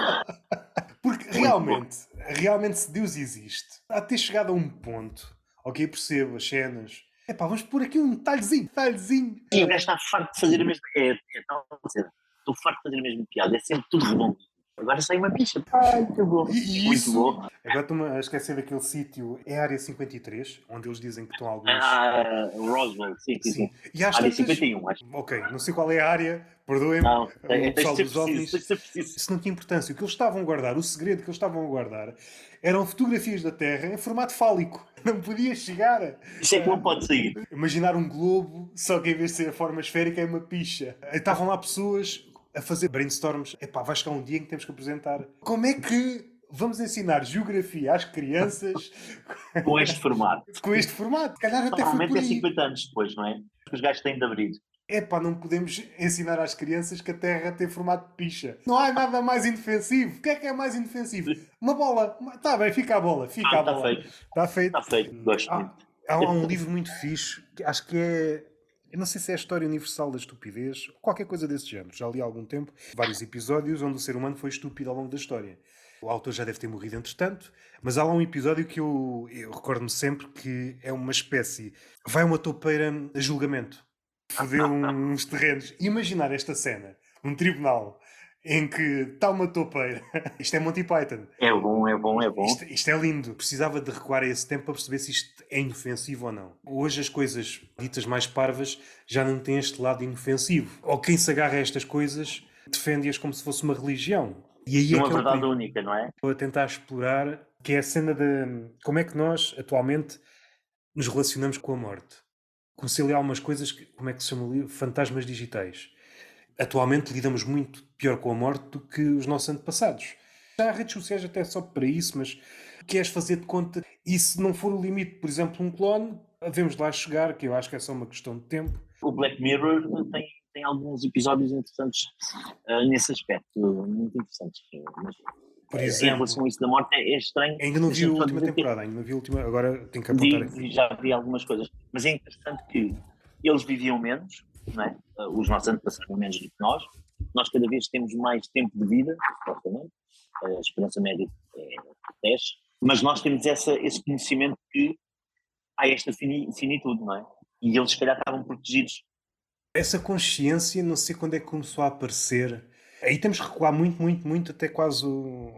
Porque realmente, realmente se Deus existe, há de ter chegado a um ponto, ok, percebo as cenas, é pá, vamos pôr aqui um detalhezinho, detalhezinho. E o gajo está farto de fazer a mesma. É, é tal Estou farto de fazer a mesma piada, é sempre tudo redondo. Agora sai uma bicha. Ai, que bom. E Muito isso, bom. Agora estou-me a esquecer daquele sítio, é a área 53, onde eles dizem que estão alguns. Ah, Roswell, sim, sim. sim. E às área tantas... 51, acho. Ok, não sei qual é a área, perdoem-me. Não, é, o pessoal dos OVNIs. Isso não tinha importância. O que eles estavam a guardar, o segredo que eles estavam a guardar, eram fotografias da Terra em formato fálico. Não podia chegar. Isso é que não pode sair. Imaginar um globo, só que em vez de ser a forma esférica é uma picha. Estavam lá pessoas a fazer brainstorms. Epá, vai chegar um dia em que temos que apresentar. Como é que vamos ensinar geografia às crianças com este formato? com este formato. Calhar até Normalmente é 50 anos depois, não é? Os gajos têm de abrir. É pá, não podemos ensinar às crianças que a Terra tem formato de picha. Não há nada mais indefensivo. O que é que é mais indefensivo? Uma bola. Está bem, fica a bola. Fica ah, a tá bola. Está feito. Está feito. Está feito. Gosto há, há, há um livro muito fixe, que acho que é Eu não sei se é a história universal da estupidez, ou qualquer coisa desse género. Já li há algum tempo vários episódios onde o ser humano foi estúpido ao longo da história. O autor já deve ter morrido entretanto, mas há lá um episódio que eu, eu recordo-me sempre que é uma espécie. Vai uma topeira a julgamento, fodeu uns terrenos. Imaginar esta cena, um tribunal em que está uma topeira. Isto é Monty Python. É bom, é bom, é bom. Isto, isto, é lindo. Precisava de recuar a esse tempo para perceber se isto é inofensivo ou não. Hoje as coisas ditas mais parvas já não têm este lado inofensivo. Ou quem se agarra a estas coisas defende-as como se fosse uma religião. E aí é uma é verdade é única, não é? Estou a tentar explorar que é a cena de como é que nós atualmente nos relacionamos com a morte. Comecei a ler algumas coisas, que, como é que se chama? Fantasmas digitais atualmente lidamos muito pior com a morte do que os nossos antepassados. Já há redes sociais até só para isso, mas queres fazer de conta e se não for o limite, por exemplo, um clone, devemos lá chegar, que eu acho que é só uma questão de tempo. O Black Mirror tem, tem alguns episódios interessantes uh, nesse aspecto, muito interessantes. Mas, por exemplo, em relação a isso da morte é, é estranho. Ainda não vi a última temporada, ainda não vi a última, agora tenho que apontar vi, aqui. Já vi algumas coisas, mas é interessante que eles viviam menos, é? os nossos antepassados menos do que nós. Nós cada vez temos mais tempo de vida, supostamente, a esperança média é 10, mas nós temos essa, esse conhecimento que há esta finitude, não é? E eles, se calhar, estavam protegidos. Essa consciência, não sei quando é que começou a aparecer. Aí temos que recuar muito, muito, muito, até quase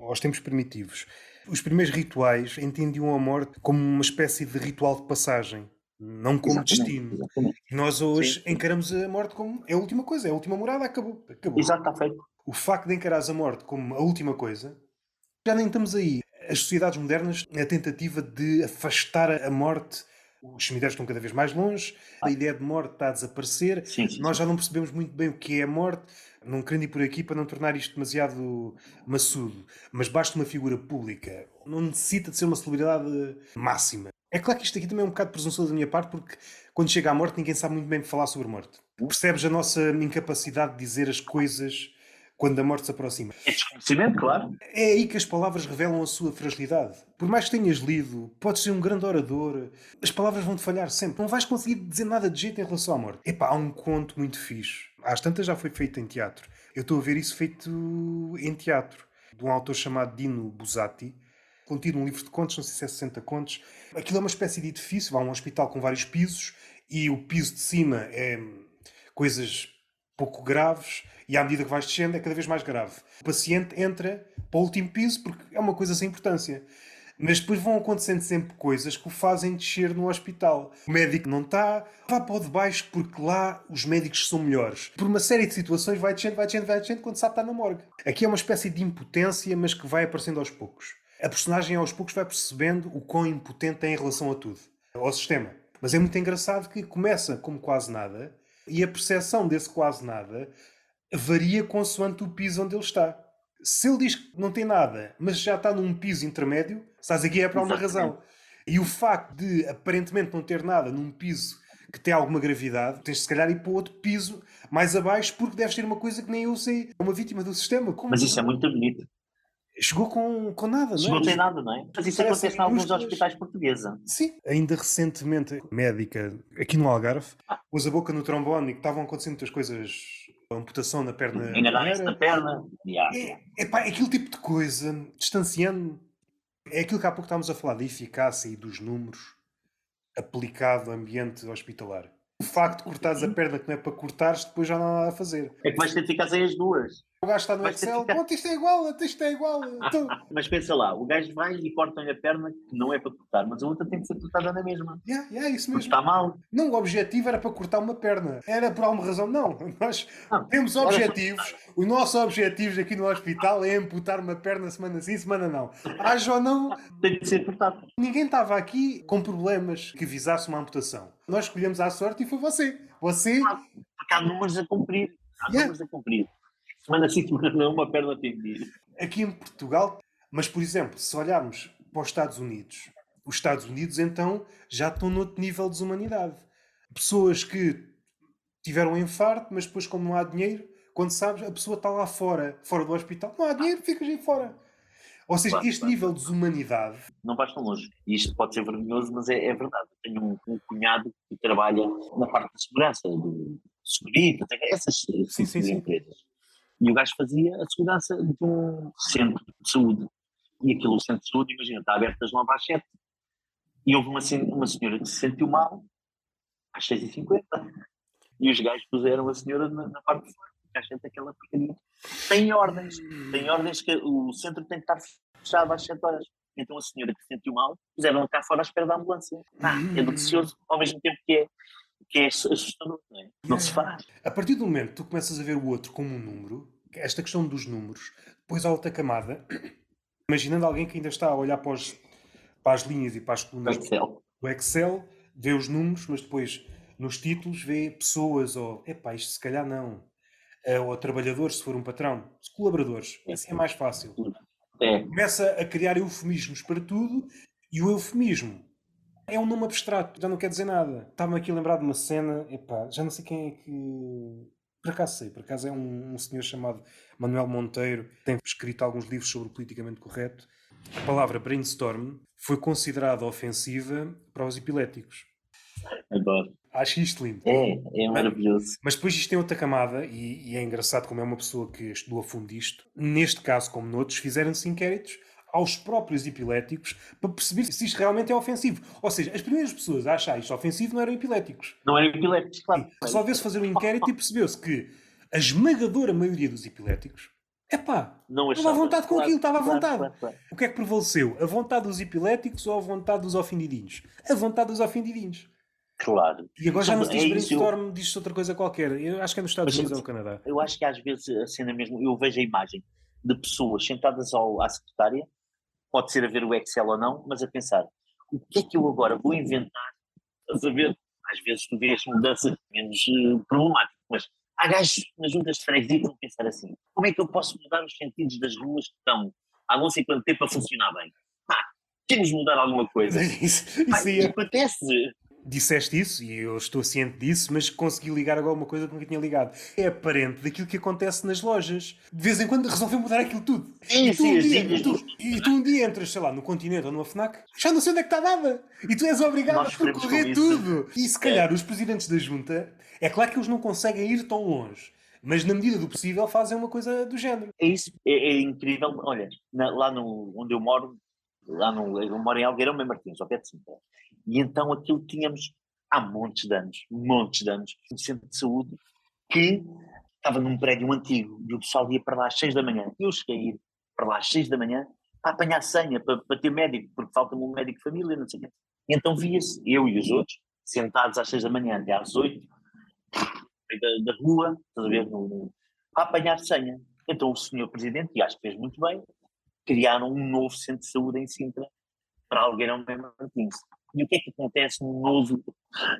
aos tempos primitivos. Os primeiros rituais entendiam a morte como uma espécie de ritual de passagem não como exatamente, destino. Exatamente. Nós hoje Sim. encaramos a morte como é a última coisa, é a última morada, acabou. acabou. Exato, está feito. O facto de encarares a morte como a última coisa, já nem estamos aí. As sociedades modernas, a tentativa de afastar a morte, os cemitérios estão cada vez mais longe, a ideia de morte está a desaparecer, sim, sim, nós já não percebemos muito bem o que é a morte, não querendo ir por aqui para não tornar isto demasiado maçudo, mas basta uma figura pública, não necessita de ser uma celebridade máxima. É claro que isto aqui também é um bocado presunçoso da minha parte, porque quando chega à morte ninguém sabe muito bem falar sobre morte. Percebes a nossa incapacidade de dizer as coisas quando a morte se aproxima. É desconhecimento, claro. É aí que as palavras revelam a sua fragilidade. Por mais que tenhas lido, podes ser um grande orador, as palavras vão-te falhar sempre. Não vais conseguir dizer nada de jeito em relação à morte. Epá, há um conto muito fixe. Às tantas já foi feito em teatro. Eu estou a ver isso feito em teatro. De um autor chamado Dino Buzzati contido um livro de contos, não sei se é 60 contos. Aquilo é uma espécie de edifício, a um hospital com vários pisos e o piso de cima é coisas pouco graves e à medida que vais descendo é cada vez mais grave. O paciente entra para o último piso porque é uma coisa sem importância. Mas depois vão acontecendo sempre coisas que o fazem descer no hospital. O médico não está, vá para o de baixo porque lá os médicos são melhores. Por uma série de situações vai descendo, vai descendo, vai descendo quando sabe estar na morgue. Aqui é uma espécie de impotência, mas que vai aparecendo aos poucos a personagem aos poucos vai percebendo o quão impotente é em relação a tudo, ao sistema. Mas é muito engraçado que começa como quase nada e a percepção desse quase nada varia consoante o piso onde ele está. Se ele diz que não tem nada, mas já está num piso intermédio, estás aqui é para uma razão. E o facto de aparentemente não ter nada num piso que tem alguma gravidade, tens de se calhar ir para outro piso mais abaixo porque deves ter uma coisa que nem eu sei. É uma vítima do sistema. Como mas isso é muito bonito chegou com, com nada, não é? Não tem nada, não é? Mas isso acontece em alguns hospitais portugueses. Sim, ainda recentemente, médica aqui no Algarve, ah. usa a boca no trombone e que estavam acontecendo muitas coisas, amputação na perna. Enganar-se na perna. Yeah. É, é pá, aquele tipo de coisa, distanciando. É aquilo que há pouco estávamos a falar da eficácia e dos números aplicado ao ambiente hospitalar. O facto de cortares a perna que não é para cortares, depois já não há nada a fazer. É que vais ter de ficar sem as duas. O gajo está no Vai Excel. Pronto, isto é igual, isto é igual. Então... mas pensa lá, o gajo vai e corta-lhe a perna que não é para cortar, mas a outra tem que ser cortada na mesma. Yeah, yeah, isso mesmo. está mal. Não, o objetivo era para cortar uma perna. Era por alguma razão, não. Nós temos objetivos. Os nossos objetivos aqui no hospital é amputar uma perna semana sim, semana não. Haja ou não. Tem que ser cortado. Ninguém estava aqui com problemas que visasse uma amputação. Nós escolhemos à sorte e foi você. Você. Ah, porque há números a cumprir. Há yeah. números a cumprir semana sim, semana não, uma perna atendida. Aqui em Portugal, mas por exemplo, se olharmos para os Estados Unidos, os Estados Unidos então já estão noutro nível de desumanidade. Pessoas que tiveram um infarto, mas depois, como não há dinheiro, quando sabes, a pessoa está lá fora, fora do hospital, não há dinheiro, ficas aí fora. Ou seja, claro, este claro. nível de desumanidade. Não vais tão longe. E isto pode ser vergonhoso, mas é, é verdade. Eu tenho um, um, cunhado que trabalha na parte da segurança, do segurança, essas sim, sim, sim. E o gajo fazia a segurança de um centro de saúde. E aquilo, o centro de saúde, imagina, está aberto das 9 às 7. E houve uma, uma senhora que se sentiu mal às 6h50. E os gajos puseram a senhora na, na parte de fora a gente aquela porcaria. Tem ordens, tem ordens que o centro tem que estar fechado às 7 horas. Então a senhora que se sentiu mal, puseram cá fora à espera da ambulância. Ah, é delicioso, ao mesmo tempo que é, que é assustador, não é? Não se faz. A partir do momento que tu começas a ver o outro como um número, esta questão dos números, depois há outra camada, imaginando alguém que ainda está a olhar para, os, para as linhas e para as colunas Excel. do Excel, vê os números, mas depois nos títulos vê pessoas ou, epá, isto se calhar não ou trabalhadores, se for um patrão, colaboradores. Assim é mais fácil. É. Começa a criar eufemismos para tudo e o eufemismo é um nome abstrato, já não quer dizer nada. Estava-me aqui a lembrar de uma cena, epá, já não sei quem é que. Por acaso sei, por acaso é um, um senhor chamado Manuel Monteiro, tem escrito alguns livros sobre o politicamente correto. A palavra brainstorm foi considerada ofensiva para os epiléticos. Adoro. Acho isto lindo. É, é maravilhoso. Mas depois isto tem outra camada, e, e, é engraçado como é uma pessoa que estudou a fundo isto. Neste caso, como noutros, fizeram-se inquéritos aos próprios epiléticos para perceber se isto realmente é ofensivo. Ou seja, as primeiras pessoas a achar isto ofensivo não eram epiléticos. Não eram epiléticos, claro. Resolveu-se fazer um inquérito e percebeu-se que a esmagadora maioria dos epiléticos Epá, não estava à vontade com claro, aquilo, estava à vontade. Claro, claro, o que é que prevaleceu? A vontade dos epiléticos ou a vontade dos ofendidinhos? A vontade dos ofendidinhos. Claro. E agora já não se diz é brainstorm, diz outra coisa qualquer. Eu acho que é nos Estados Unidos ou no Canadá. Eu acho que às vezes a cena mesmo, eu vejo a imagem de pessoas sentadas ao, à secretária, pode ser a ver o Excel ou não, mas a pensar, o que é que eu agora vou inventar? a saber? Às vezes tu vês mudanças menos uh, problemáticas, mas há gajos nas juntas de freguesia que vão pensar assim, como é que eu posso mudar os sentidos das ruas que estão há não sei quanto tempo a funcionar bem? Pá, temos de mudar alguma coisa. isso, isso Pá, acontece disseste isso e eu estou ciente disso, mas consegui ligar agora uma coisa que nunca tinha ligado. É aparente daquilo que acontece nas lojas. De vez em quando resolveu mudar aquilo tudo. Sim, e, tu sim, um dia, sim, e, tu, e tu um dia entras, sei lá, no continente ou numa FNAC, já não sei onde é que está nada. E tu és obrigado Nós a percorrer tudo. E se calhar é. os presidentes da junta, é claro que eles não conseguem ir tão longe. Mas na medida do possível fazem uma coisa do género. É isso, é, é incrível. Olha, na, lá no, onde eu moro, lá no, eu moro em Algueirão, Mãe Martins, ao pé de Sintra. E então aquilo tínhamos há montes de anos, montes de anos, um centro de saúde que estava num prédio antigo e o pessoal ia para lá às seis da manhã. Eu cheguei a ir para lá às seis da manhã para apanhar senha, para, para ter médico, porque falta-me um médico de família, não sei o quê. E então via-se, eu e os outros, sentados às seis da manhã até às oito, da, da rua, estás a ver, no, para apanhar senha. Então o senhor presidente, e acho que fez muito bem, criaram um novo centro de saúde em Sintra para Algueirão bem Martins. E o que é que acontece no novo,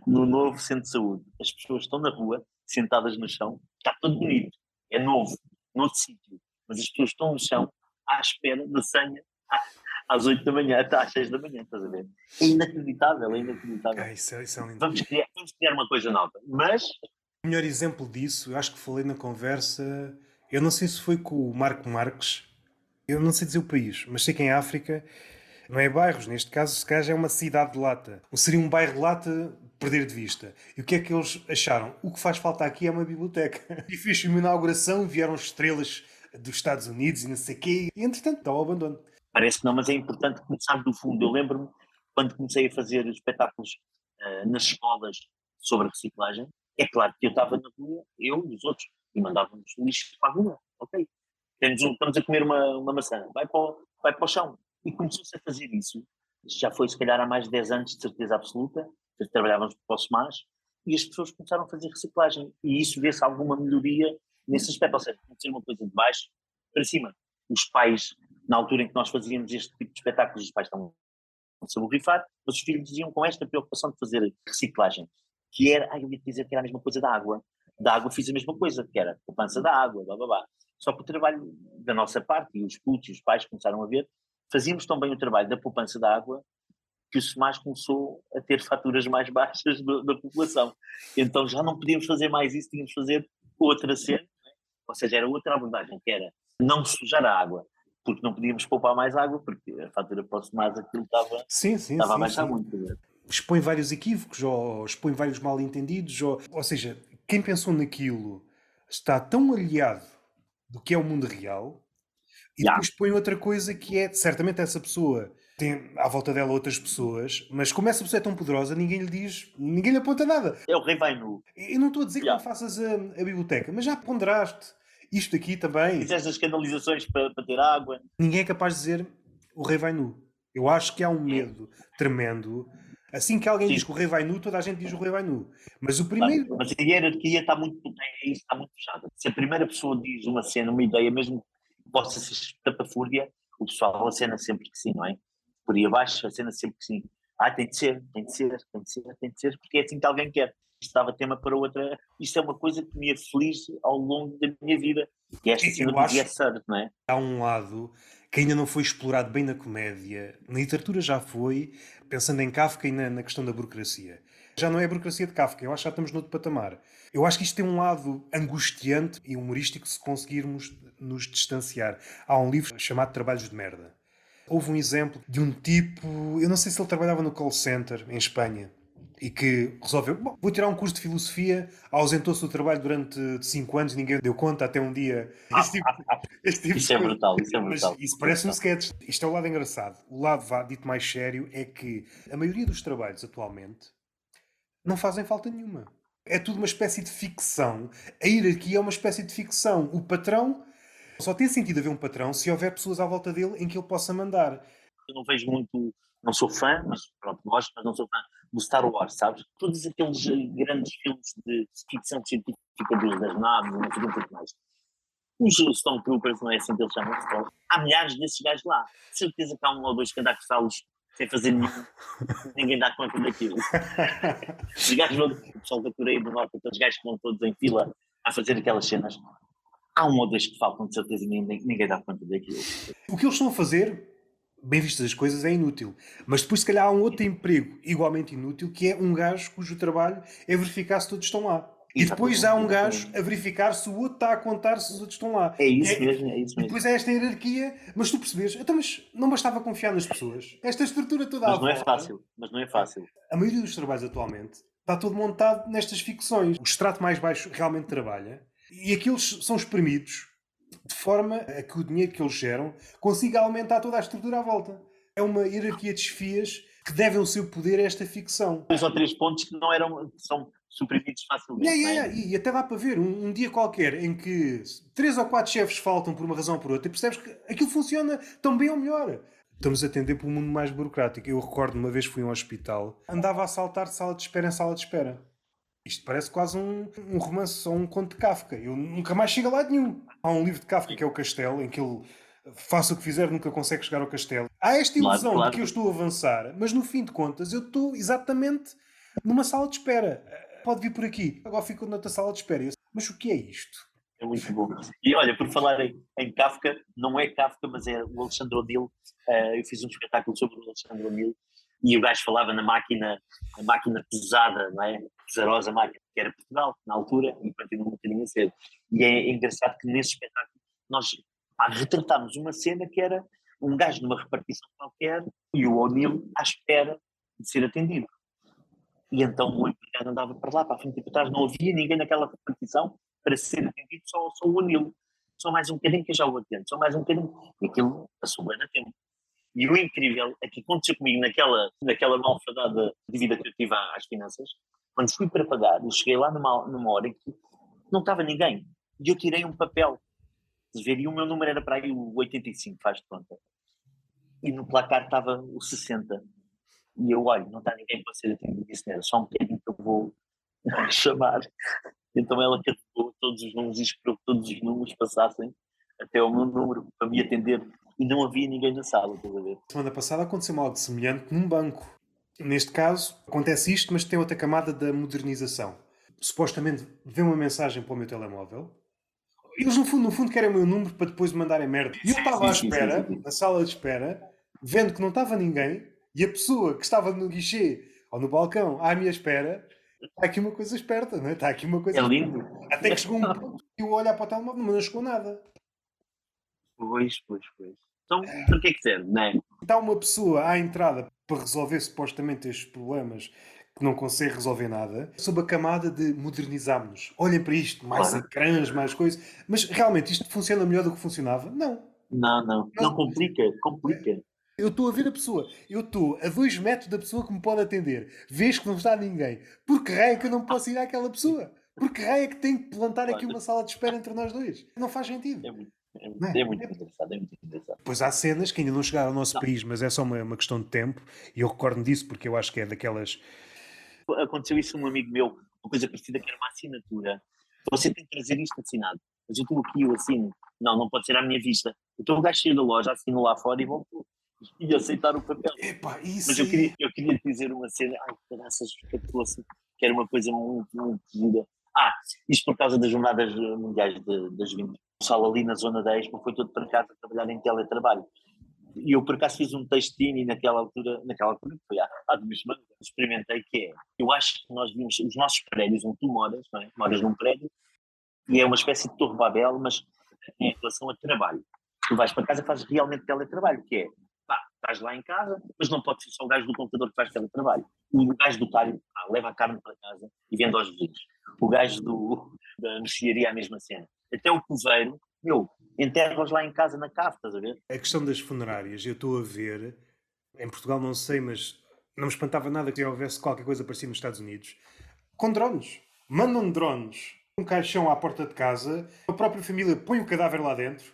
no novo centro de saúde? As pessoas estão na rua, sentadas no chão, está tudo bonito, é novo, novo sítio, mas as pessoas estão no chão à espera da senha às 8 da manhã até às 6 da manhã, estás a ver? É inacreditável, é inacreditável. É, isso, é, isso é vamos, criar, vamos criar uma coisa nova, mas... O melhor exemplo disso, eu acho que falei na conversa, eu não sei se foi com o Marco Marques, eu não sei dizer o país, mas sei que em África não é bairros, neste caso, se calhar é uma cidade de lata. Ou seria um bairro de lata perder de vista. E o que é que eles acharam? O que faz falta aqui é uma biblioteca. E fiz uma inauguração vieram estrelas dos Estados Unidos e não sei o quê. E entretanto, está ao abandono. Parece que não, mas é importante começar do fundo. Eu lembro-me quando comecei a fazer espetáculos uh, nas escolas sobre reciclagem. É claro que eu estava na rua, eu e os outros, e mandávamos lixo para a rua. Ok. Estamos a comer uma, uma maçã. Vai para, o, vai para o chão e começou-se a fazer isso. Já foi, se calhar, há mais de 10 anos, de certeza absoluta. Trabalhávamos para o SMAS e as pessoas começaram a fazer reciclagem. E isso vê-se alguma melhoria nesse aspecto. Ou seja, ser uma coisa de baixo para cima. Os pais, na altura em que nós fazíamos este tipo de espetáculos, os pais estão a borrifar, mas os filhos diziam com esta preocupação de fazer reciclagem, que era, ah, eu ia dizer que era a mesma coisa da água. Da água fiz a mesma coisa, que era poupança da água, blá blá blá. Só que o trabalho da nossa parte, e os putos e os pais começaram a ver, fazíamos tão bem o trabalho da poupança da água que o SEMAS começou a ter faturas mais baixas do, da população. Então já não podíamos fazer mais isso, tínhamos de fazer outra cena, né? ou seja, era outra abordagem, que era não sujar a água, porque não podíamos poupar mais água, porque a fatura para o SEMAS aquilo estava, sim, sim, estava sim, a baixar sim. muito. Expõe vários equívocos, ou expõe vários mal entendidos, ou, ou seja, quem pensou naquilo está tão aliado do que é o mundo real e yeah. depois põe outra coisa que é, certamente essa pessoa tem à volta dela outras pessoas, mas como essa pessoa é tão poderosa, ninguém lhe diz, ninguém lhe aponta nada. É o rei vai nu. Eu não estou a dizer yeah. que não faças a, a, biblioteca, mas já ponderaste isto aqui também. Fizeste as canalizações para, para, ter água. Ninguém é capaz de dizer o rei vai nu. Eu acho que há um medo tremendo. Assim que alguém Sim. diz que o rei vai nu, toda a gente diz o rei vai nu. Mas o primeiro. Mas a hierarquia está muito, é está muito fechada. Se a primeira pessoa diz uma cena, uma ideia, mesmo que possa ser tapafúrdia, o pessoal acena sempre que sim, não é? por aí abaixo, a cena sempre que sim. Ah, tem de ser, tem de ser, tem de ser, tem de ser, porque é assim que alguém quer. Isto dava tema para outra. Isto é uma coisa que me aflige ao longo da minha vida. E esta cena do yes não é? Há um lado que ainda não foi explorado bem na comédia. Na literatura já foi, pensando em Kafka e na, na questão da burocracia. Já não é a burocracia de Kafka, eu acho que já estamos noutro patamar. Eu acho que isto tem um lado angustiante e humorístico se conseguirmos nos distanciar. Há um livro chamado Trabalhos de Merda Houve um exemplo de um tipo, eu não sei se ele trabalhava no call center em Espanha e que resolveu, bom, vou tirar um curso de filosofia, ausentou-se do trabalho durante 5 anos, ninguém deu conta até um dia. Este tipo, este tipo isso é brutal, isso é brutal. Mas isso parece um sketch. Isto é o lado engraçado. O lado, vá, dito mais sério, é que a maioria dos trabalhos atualmente não fazem falta nenhuma. É tudo uma espécie de ficção. A hierarquia é uma espécie de ficção. O patrão só tem sentido haver um patrão se houver pessoas à volta dele em que ele possa mandar. Eu não vejo muito, não sou fã, mas pronto, gosto, mas não sou fã do Star Wars, sabes? Todos aqueles grandes filmes de ficção científica das naves, não sei o que mais. Os Stormtroopers, não é assim que eles chamam? Há milhares desses gajos lá. De certeza que há um ou dois que andam a sem fazer nenhum. Ninguém dá conta daquilo. Os gajos, o pessoal da Coreia do Norte, aqueles gajos que vão todos em fila a fazer aquelas cenas há um ou dois que faltam, de certeza, e ninguém, ninguém dá conta daquilo. O que eles estão a fazer, bem vistas as coisas, é inútil. Mas depois, se calhar, há um outro emprego igualmente inútil, que é um gajo cujo trabalho é verificar se todos estão lá. E depois há um gajo a verificar se o outro está a contar se os outros estão lá. É isso é, mesmo, é isso mesmo. Depois é esta hierarquia, mas tu percebes, então, mas não bastava confiar nas pessoas. Esta estrutura toda Mas não é fácil, mas não é fácil. A maioria dos trabalhos atualmente está todo montado nestas ficções. O extrato mais baixo realmente trabalha e aqueles são espremidos de forma a que o dinheiro que eles geram consiga aumentar toda a estrutura à volta. É uma hierarquia de esfias que devem o seu poder a esta ficção. Dois ou três pontos que não eram, são suprimidos facilmente. Yeah, yeah, yeah. E até dá para ver um, um, dia qualquer em que três ou quatro chefes faltam por uma razão ou por outra e percebes que aquilo funciona tão bem ou melhor. Estamos a tender para um mundo mais burocrático. Eu recordo uma vez fui a um hospital, andava a saltar de sala de espera em sala de espera. Isto parece quase um, um romance ou um conto de Kafka. Eu nunca mais chego a lado nenhum. Há um livro de Kafka que é o Castelo, em que ele faça o que fizer, nunca consegue chegar ao castelo. Há esta ilusão claro, claro. de que eu estou a avançar, mas no fim de contas eu estou exatamente numa sala de espera. Pode vir por aqui. Agora fico noutra sala de espera. mas o que é isto? É muito bom. E olha, por falar em, em Kafka, não é Kafka, mas é o Alexandre O'Neill. Uh, eu fiz um espetáculo sobre o Alexandre O'Neill e o gajo falava na máquina, a máquina pesada, não é? Pesarosa máquina, que era Portugal, na altura, e continua um bocadinho a ser. E é engraçado que nesse espetáculo nós pá, retratámos uma cena que era um gajo numa repartição qualquer e o O'Neill à espera de ser atendido. E então o empregado andava para lá, para a frente e para trás, não havia ninguém naquela repartição para ser atendido, só, só o O'Neill. Só mais um bocadinho que eu já o atendo, só mais um bocadinho. E aquilo passou bem a tempo. E o incrível é que aconteceu comigo naquela, naquela malfadada de vida que eu tive às finanças, quando fui para pagar, eu cheguei lá numa, numa hora que não estava ninguém. E eu tirei um papel. Ver, e o meu número era para aí o 85, faz de conta. E no placar estava o 60. E eu, olho, não está ninguém para ser atendido. Disse, só um bocadinho que eu vou chamar. Então ela carregou todos os números e esperou que todos os números passassem até o meu número para me atender e não havia ninguém na sala, estás a ver? Semana passada aconteceu algo semelhante num banco. Neste caso, acontece isto, mas tem outra camada da modernização. Supostamente vem uma mensagem para o meu telemóvel. Eles, no fundo, no fundo querem o meu número para depois mandarem merda. E eu estava à espera, na sala de espera, vendo que não estava ninguém, e a pessoa que estava no guichê ou no balcão à minha espera, está aqui uma coisa esperta, não é? Está aqui uma coisa. É lindo. Até que chegou um ponto e eu olhar para o telemóvel, mas não chegou nada. Pois, pois, pois. Então, para que é que serve, não é? Está uma pessoa à entrada para resolver supostamente estes problemas que não consegue resolver nada, sob a camada de modernizarmos-nos. Olhem para isto, mais claro. ecrãs, mais coisas. Mas realmente isto funciona melhor do que funcionava? Não. Não, não. Não, não complica, complica. Eu estou a ver a pessoa, eu estou a dois metros da pessoa que me pode atender. Vês que não está ninguém. Por que raio é que eu não posso ir àquela pessoa? Por que raio é que tenho que plantar aqui uma sala de espera entre nós dois? Não faz sentido. É muito, é muito, é? é muito é muito. Pois há cenas que ainda não chegaram ao nosso não. país, mas é só uma, uma questão de tempo. E eu recordo disso porque eu acho que é daquelas. Aconteceu isso a um amigo meu, uma coisa parecida que era uma assinatura. Você tem que trazer isto assinado. Mas eu estou aqui, eu assino. Não, não pode ser à minha vista. Então o gajo saiu da loja, assino lá fora e voltou e aceitar o papel. Epá, isso Mas eu queria, eu queria dizer uma cena, ai, que fosse, que era uma coisa muito, muito gira. Ah, isto por causa das jornadas mundiais das 20. O pessoal ali na zona 10 foi todo para casa trabalhar em teletrabalho. E eu por acaso fiz um textinho e naquela altura, naquela altura, foi há, há duas semanas, experimentei que é, eu acho que nós vimos os nossos prédios onde tu moras, não é? moras num prédio, e é uma espécie de torre Babel, mas em relação a trabalho. Tu vais para casa e fazes realmente teletrabalho, que é estás lá em casa, mas não pode ser só o gajo do computador que faz teletrabalho. O gajo do talho ah, leva a carne para casa e vende aos vizinhos. O gajo do, da mercearia a mesma cena. Até o coveiro, meu, enterra-os lá em casa na cave, estás a ver? A questão das funerárias, eu estou a ver, em Portugal não sei, mas não me espantava nada que houvesse qualquer coisa parecida nos Estados Unidos, com drones. Mandam drones um caixão à porta de casa, a própria família põe o cadáver lá dentro,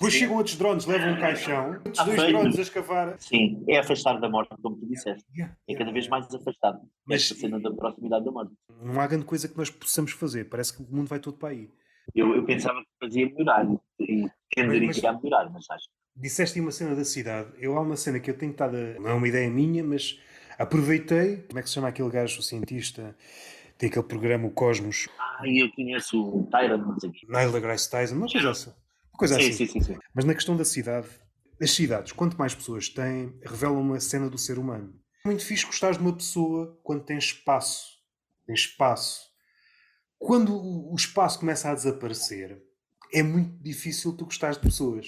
depois chegam outros drones, levam um caixão, outros dois drones a escavar. Sim, é afastar da morte, como tu disseste. É cada vez mais afastado. Mas esta cena da proximidade da morte. Não há grande coisa que nós possamos fazer. Parece que o mundo vai todo para aí. Eu, eu pensava que fazia melhorar e tenderia a melhorar, mas acho. Disseste uma cena da cidade. Eu há uma cena que eu tenho estado a... Não é uma ideia minha, mas aproveitei. Como é que se chama aquele gajo, o cientista? Tem aquele programa, o Cosmos. Ah, eu conheço o Tyron, não sei. Neil deGrasse Tyson, uma coisa assim. Coisa sim, assim. Sim, sim, sim. Mas na questão da cidade, as cidades, quanto mais pessoas têm, revelam uma cena do ser humano. É muito fixe gostar de uma pessoa quando tem espaço. Tem espaço. Quando o espaço começa a desaparecer, é muito difícil tu gostares de pessoas.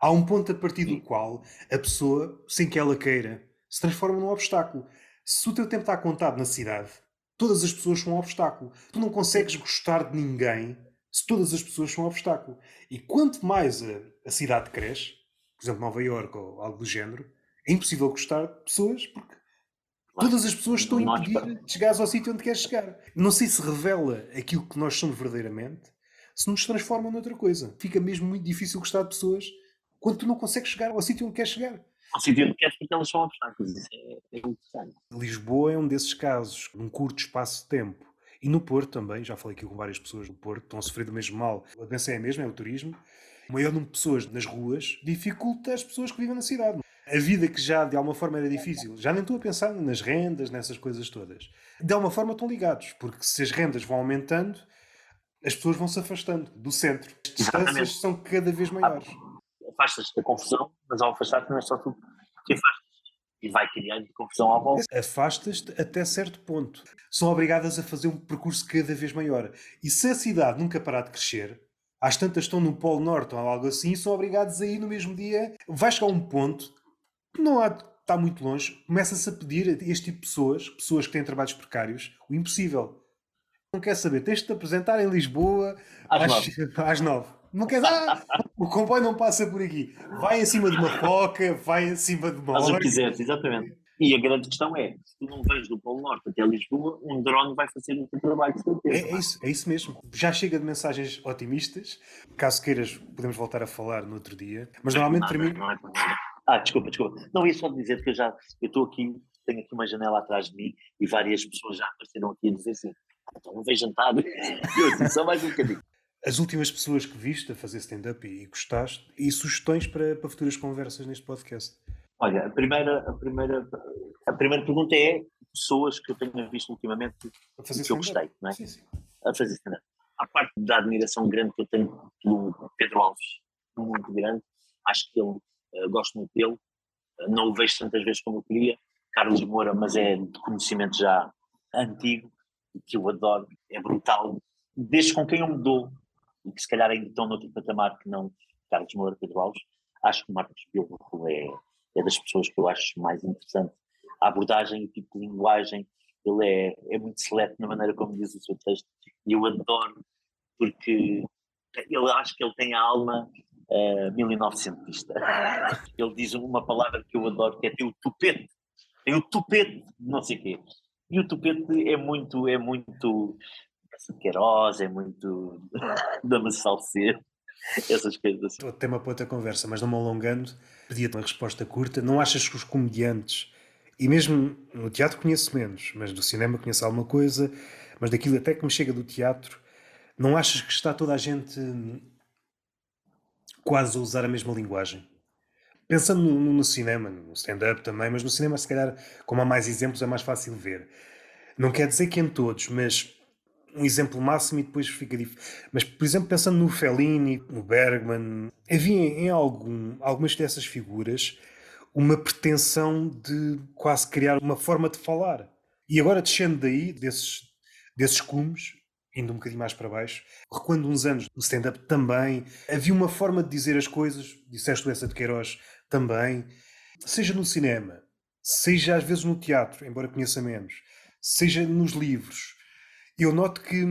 Há um ponto a partir do qual a pessoa, sem que ela queira, se transforma num obstáculo. Se o teu tempo está contado na cidade, todas as pessoas são um obstáculo. Tu não consegues gostar de ninguém se todas as pessoas são um obstáculo. E quanto mais a, a cidade cresce, por exemplo, Nova Iorque ou algo do género, é impossível gostar de pessoas porque todas as pessoas estão a impedir de chegar ao sítio onde queres chegar. Não sei se revela aquilo que nós somos verdadeiramente, se nos transforma noutra coisa. Fica mesmo muito difícil gostar de pessoas quando tu não consegues chegar ao sítio onde queres chegar. Ao sítio onde queres porque elas são obstáculos. Isso é, é interessante. Lisboa é um desses casos, num curto espaço de tempo e no Porto também, já falei aqui com várias pessoas do Porto, estão a sofrer do mesmo mal. A doença é a mesma, é o turismo. O maior número de pessoas nas ruas dificulta as pessoas que vivem na cidade. A vida que já de alguma forma era difícil, já nem estou a pensar nas rendas, nessas coisas todas. De alguma forma estão ligados, porque se as rendas vão aumentando, as pessoas vão se afastando do centro. As distâncias são cada vez maiores. Afastas-te da confusão, mas ao afastar-te não é só tu que afastas e vai criando confusão à volta. Afastas-te até certo ponto. São obrigadas a fazer um percurso cada vez maior. E se a cidade nunca parar de crescer, às tantas estão no Polo Norte ou algo assim, são obrigados a ir no mesmo dia. Vai chegar a um ponto que não há está muito longe, começa-se a pedir a este tipo de pessoas, pessoas que têm trabalhos precários, o impossível. Não quer saber, tens de te apresentar em Lisboa às, às, nove. às nove. Não quer ah, o comboio não passa por aqui. Vai acima de uma foca, vai acima de uma Faz o que quiseres, exatamente. E a grande questão é, se tu não vens do Polo Norte até Lisboa, um drone vai fazer o teu trabalho de certeza. É, é, isso, é isso mesmo. Já chega de mensagens otimistas. Caso queiras, podemos voltar a falar no outro dia. Mas normalmente para mim... É ah, desculpa, desculpa. Não, ia só dizer que eu já eu estou aqui, tenho aqui uma janela atrás de mim e várias pessoas já apareceram aqui a dizer assim, ah, então não vejo jantar. eu assim, só mais um bocadinho as últimas pessoas que viste a fazer stand-up e, e, gostaste e sugestões para, para futuras conversas neste podcast? Olha, a primeira, a primeira, a primeira pergunta é pessoas que eu tenho visto ultimamente a fazer que eu gostei, não é? Sim, sim. A fazer stand-up. A parte da admiração grande que eu tenho pelo Pedro Alves, muito grande, acho que ele, uh, gosto muito dele, uh, não o vejo tantas vezes como eu queria. Carlos Moura, mas é de conhecimento já antigo, que eu adoro, é brutal. Desde com quem eu me dou, e que se calhar ainda estão noutro patamar que não Carlos Moura, Pedro Alves, acho que o Marcos Pilro é, é das pessoas que eu acho mais interessante. A abordagem, o tipo de linguagem, ele é, é muito seleto na maneira como diz o seu texto e eu adoro porque eu acho que ele tem a alma uh, eh, 1900ista. Ele diz uma palavra que eu adoro que é ter o tupete. Tem o tupete, não sei o quê. E o tupete é muito, é muito Queiroz, é muito Dama Salcedo, essas coisas assim. Outro tema para outra conversa, mas não me alongando, pedia-te uma resposta curta. Não achas que os comediantes, e mesmo no teatro conheço menos, mas do cinema conheço alguma coisa, mas daquilo até que me chega do teatro, não achas que está toda a gente quase a usar a mesma linguagem? Pensando no, no cinema, no stand-up também, mas no cinema, se calhar, como há mais exemplos, é mais fácil ver. Não quer dizer que em todos, mas um exemplo máximo e depois fica difícil. Mas, por exemplo, pensando no Fellini, no Bergman, havia em algum, algumas dessas figuras uma pretensão de quase criar uma forma de falar. E agora, descendo daí, desses, desses cumes, indo um bocadinho mais para baixo, recuando uns anos no stand-up também, havia uma forma de dizer as coisas, disseste essa de Queiroz também, seja no cinema, seja às vezes no teatro, embora conheça menos, seja nos livros, eu noto que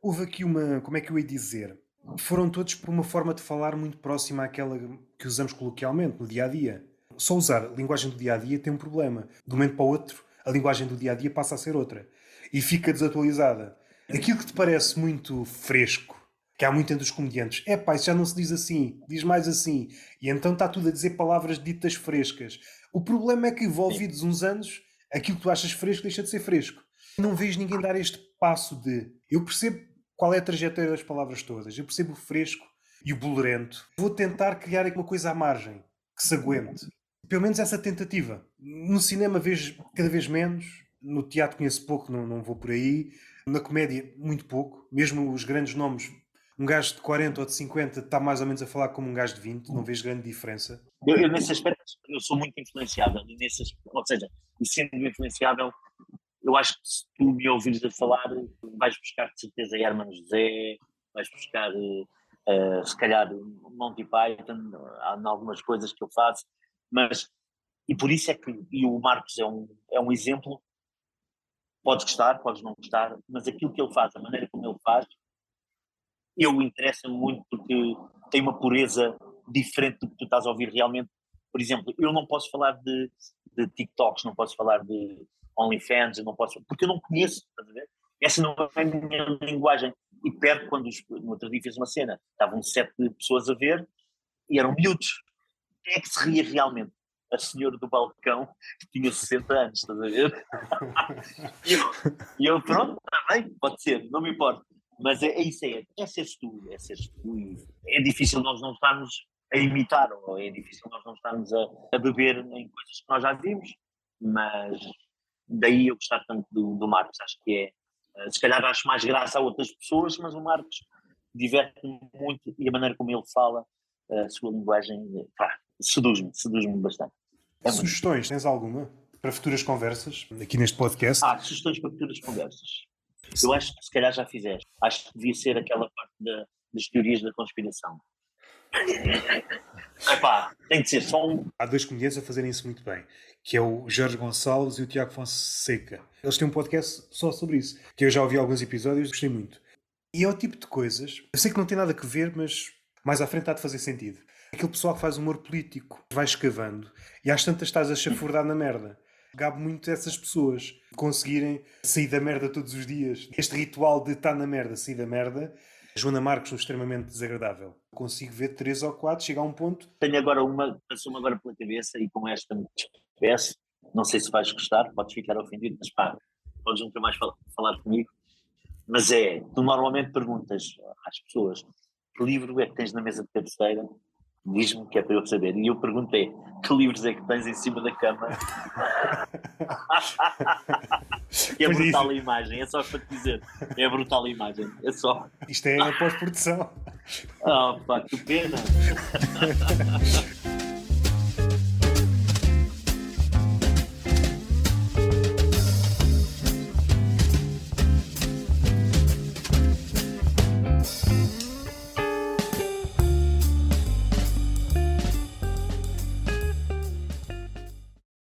houve aqui uma. Como é que eu ia dizer? Foram todos por uma forma de falar muito próxima àquela que usamos coloquialmente no dia a dia. Só usar linguagem do dia a dia tem um problema. De um momento para o outro, a linguagem do dia a dia passa a ser outra e fica desatualizada. Aquilo que te parece muito fresco, que há muito entre os comediantes, é pá, isso já não se diz assim, diz mais assim. E então está tudo a dizer palavras ditas frescas. O problema é que, envolvidos uns anos, aquilo que tu achas fresco deixa de ser fresco. Não vejo ninguém dar este passo de. Eu percebo qual é a trajetória das palavras todas, eu percebo o fresco e o bolorento. Vou tentar criar uma coisa à margem que se aguente. Pelo menos essa tentativa. No cinema vejo cada vez menos, no teatro conheço pouco, não, não vou por aí. Na comédia, muito pouco. Mesmo os grandes nomes, um gajo de 40 ou de 50 está mais ou menos a falar como um gajo de 20, não vejo grande diferença. Eu, eu nesse aspecto, eu sou muito influenciável. Nesse, ou seja, e sendo influenciável, eu acho que se tu me ouvires a falar, vais buscar de certeza Herman José, vais buscar uh, se calhar Monty Python, há algumas coisas que eu faço, mas e por isso é que e o Marcos é um, é um exemplo. Podes gostar, podes não gostar, mas aquilo que ele faz, a maneira como ele faz, eu interessa muito porque tem uma pureza diferente do que tu estás a ouvir realmente. Por exemplo, eu não posso falar de, de TikToks, não posso falar de OnlyFans, eu não posso, porque eu não conheço, estás a ver? Essa não é a minha linguagem. E perto quando no outro dia fiz uma cena, estavam sete pessoas a ver e eram miúdos. Quem é que se ria realmente? A senhora do balcão que tinha 60 anos, estás a ver? e, eu, e eu, pronto, está bem, pode ser, não me importa. Mas é, é isso, é, é seres tu, é seres tu. É difícil nós não estarmos a imitar, ou é difícil nós não estarmos a, a beber em coisas que nós já vimos, mas daí eu gostar tanto do, do Marcos, acho que é, eh, se calhar acho mais graça a outras pessoas, mas o Marcos diverte-me muito e a maneira como ele fala, a sua linguagem, seduz-me, seduz-me bastante. É Sugestões, tens alguma para futuras conversas aqui neste podcast? Ah, sugestões para futuras conversas. Eu acho que se calhar já fizeste. Acho que devia ser aquela parte da, das teorias da conspiração. Epá, tem de ser só um. Há dois comediantes a fazerem isso muito bem, que é o Jorge Gonçalves e o Tiago Fonseca. Eles têm um podcast só sobre isso, que eu já ouvi alguns episódios gostei muito. E é o tipo de coisas, eu sei que não tem nada a ver, mas mais à frente há de fazer sentido. Aquele pessoal que faz humor político, vai escavando, e às tantas estás a chafurdar na merda. Gabe muito essas pessoas conseguirem sair da merda todos os dias. Este ritual de estar na merda, sair da merda, Joana Marques, um extremamente desagradável. Consigo ver três ou quatro, chega a um ponto. Tenho agora uma, passou-me agora pela cabeça e com esta me despeço. Não sei se vais gostar, podes ficar ofendido, mas pá, podes nunca mais falar, falar comigo. Mas é, tu normalmente perguntas às pessoas que livro é que tens na mesa de cabeceira Diz-me que é para eu saber. E eu perguntei: que livros é que tens em cima da cama? é pois brutal a imagem, é só para te dizer. É brutal a imagem, é só. Isto é pós-produção. Oh, pá, que pena.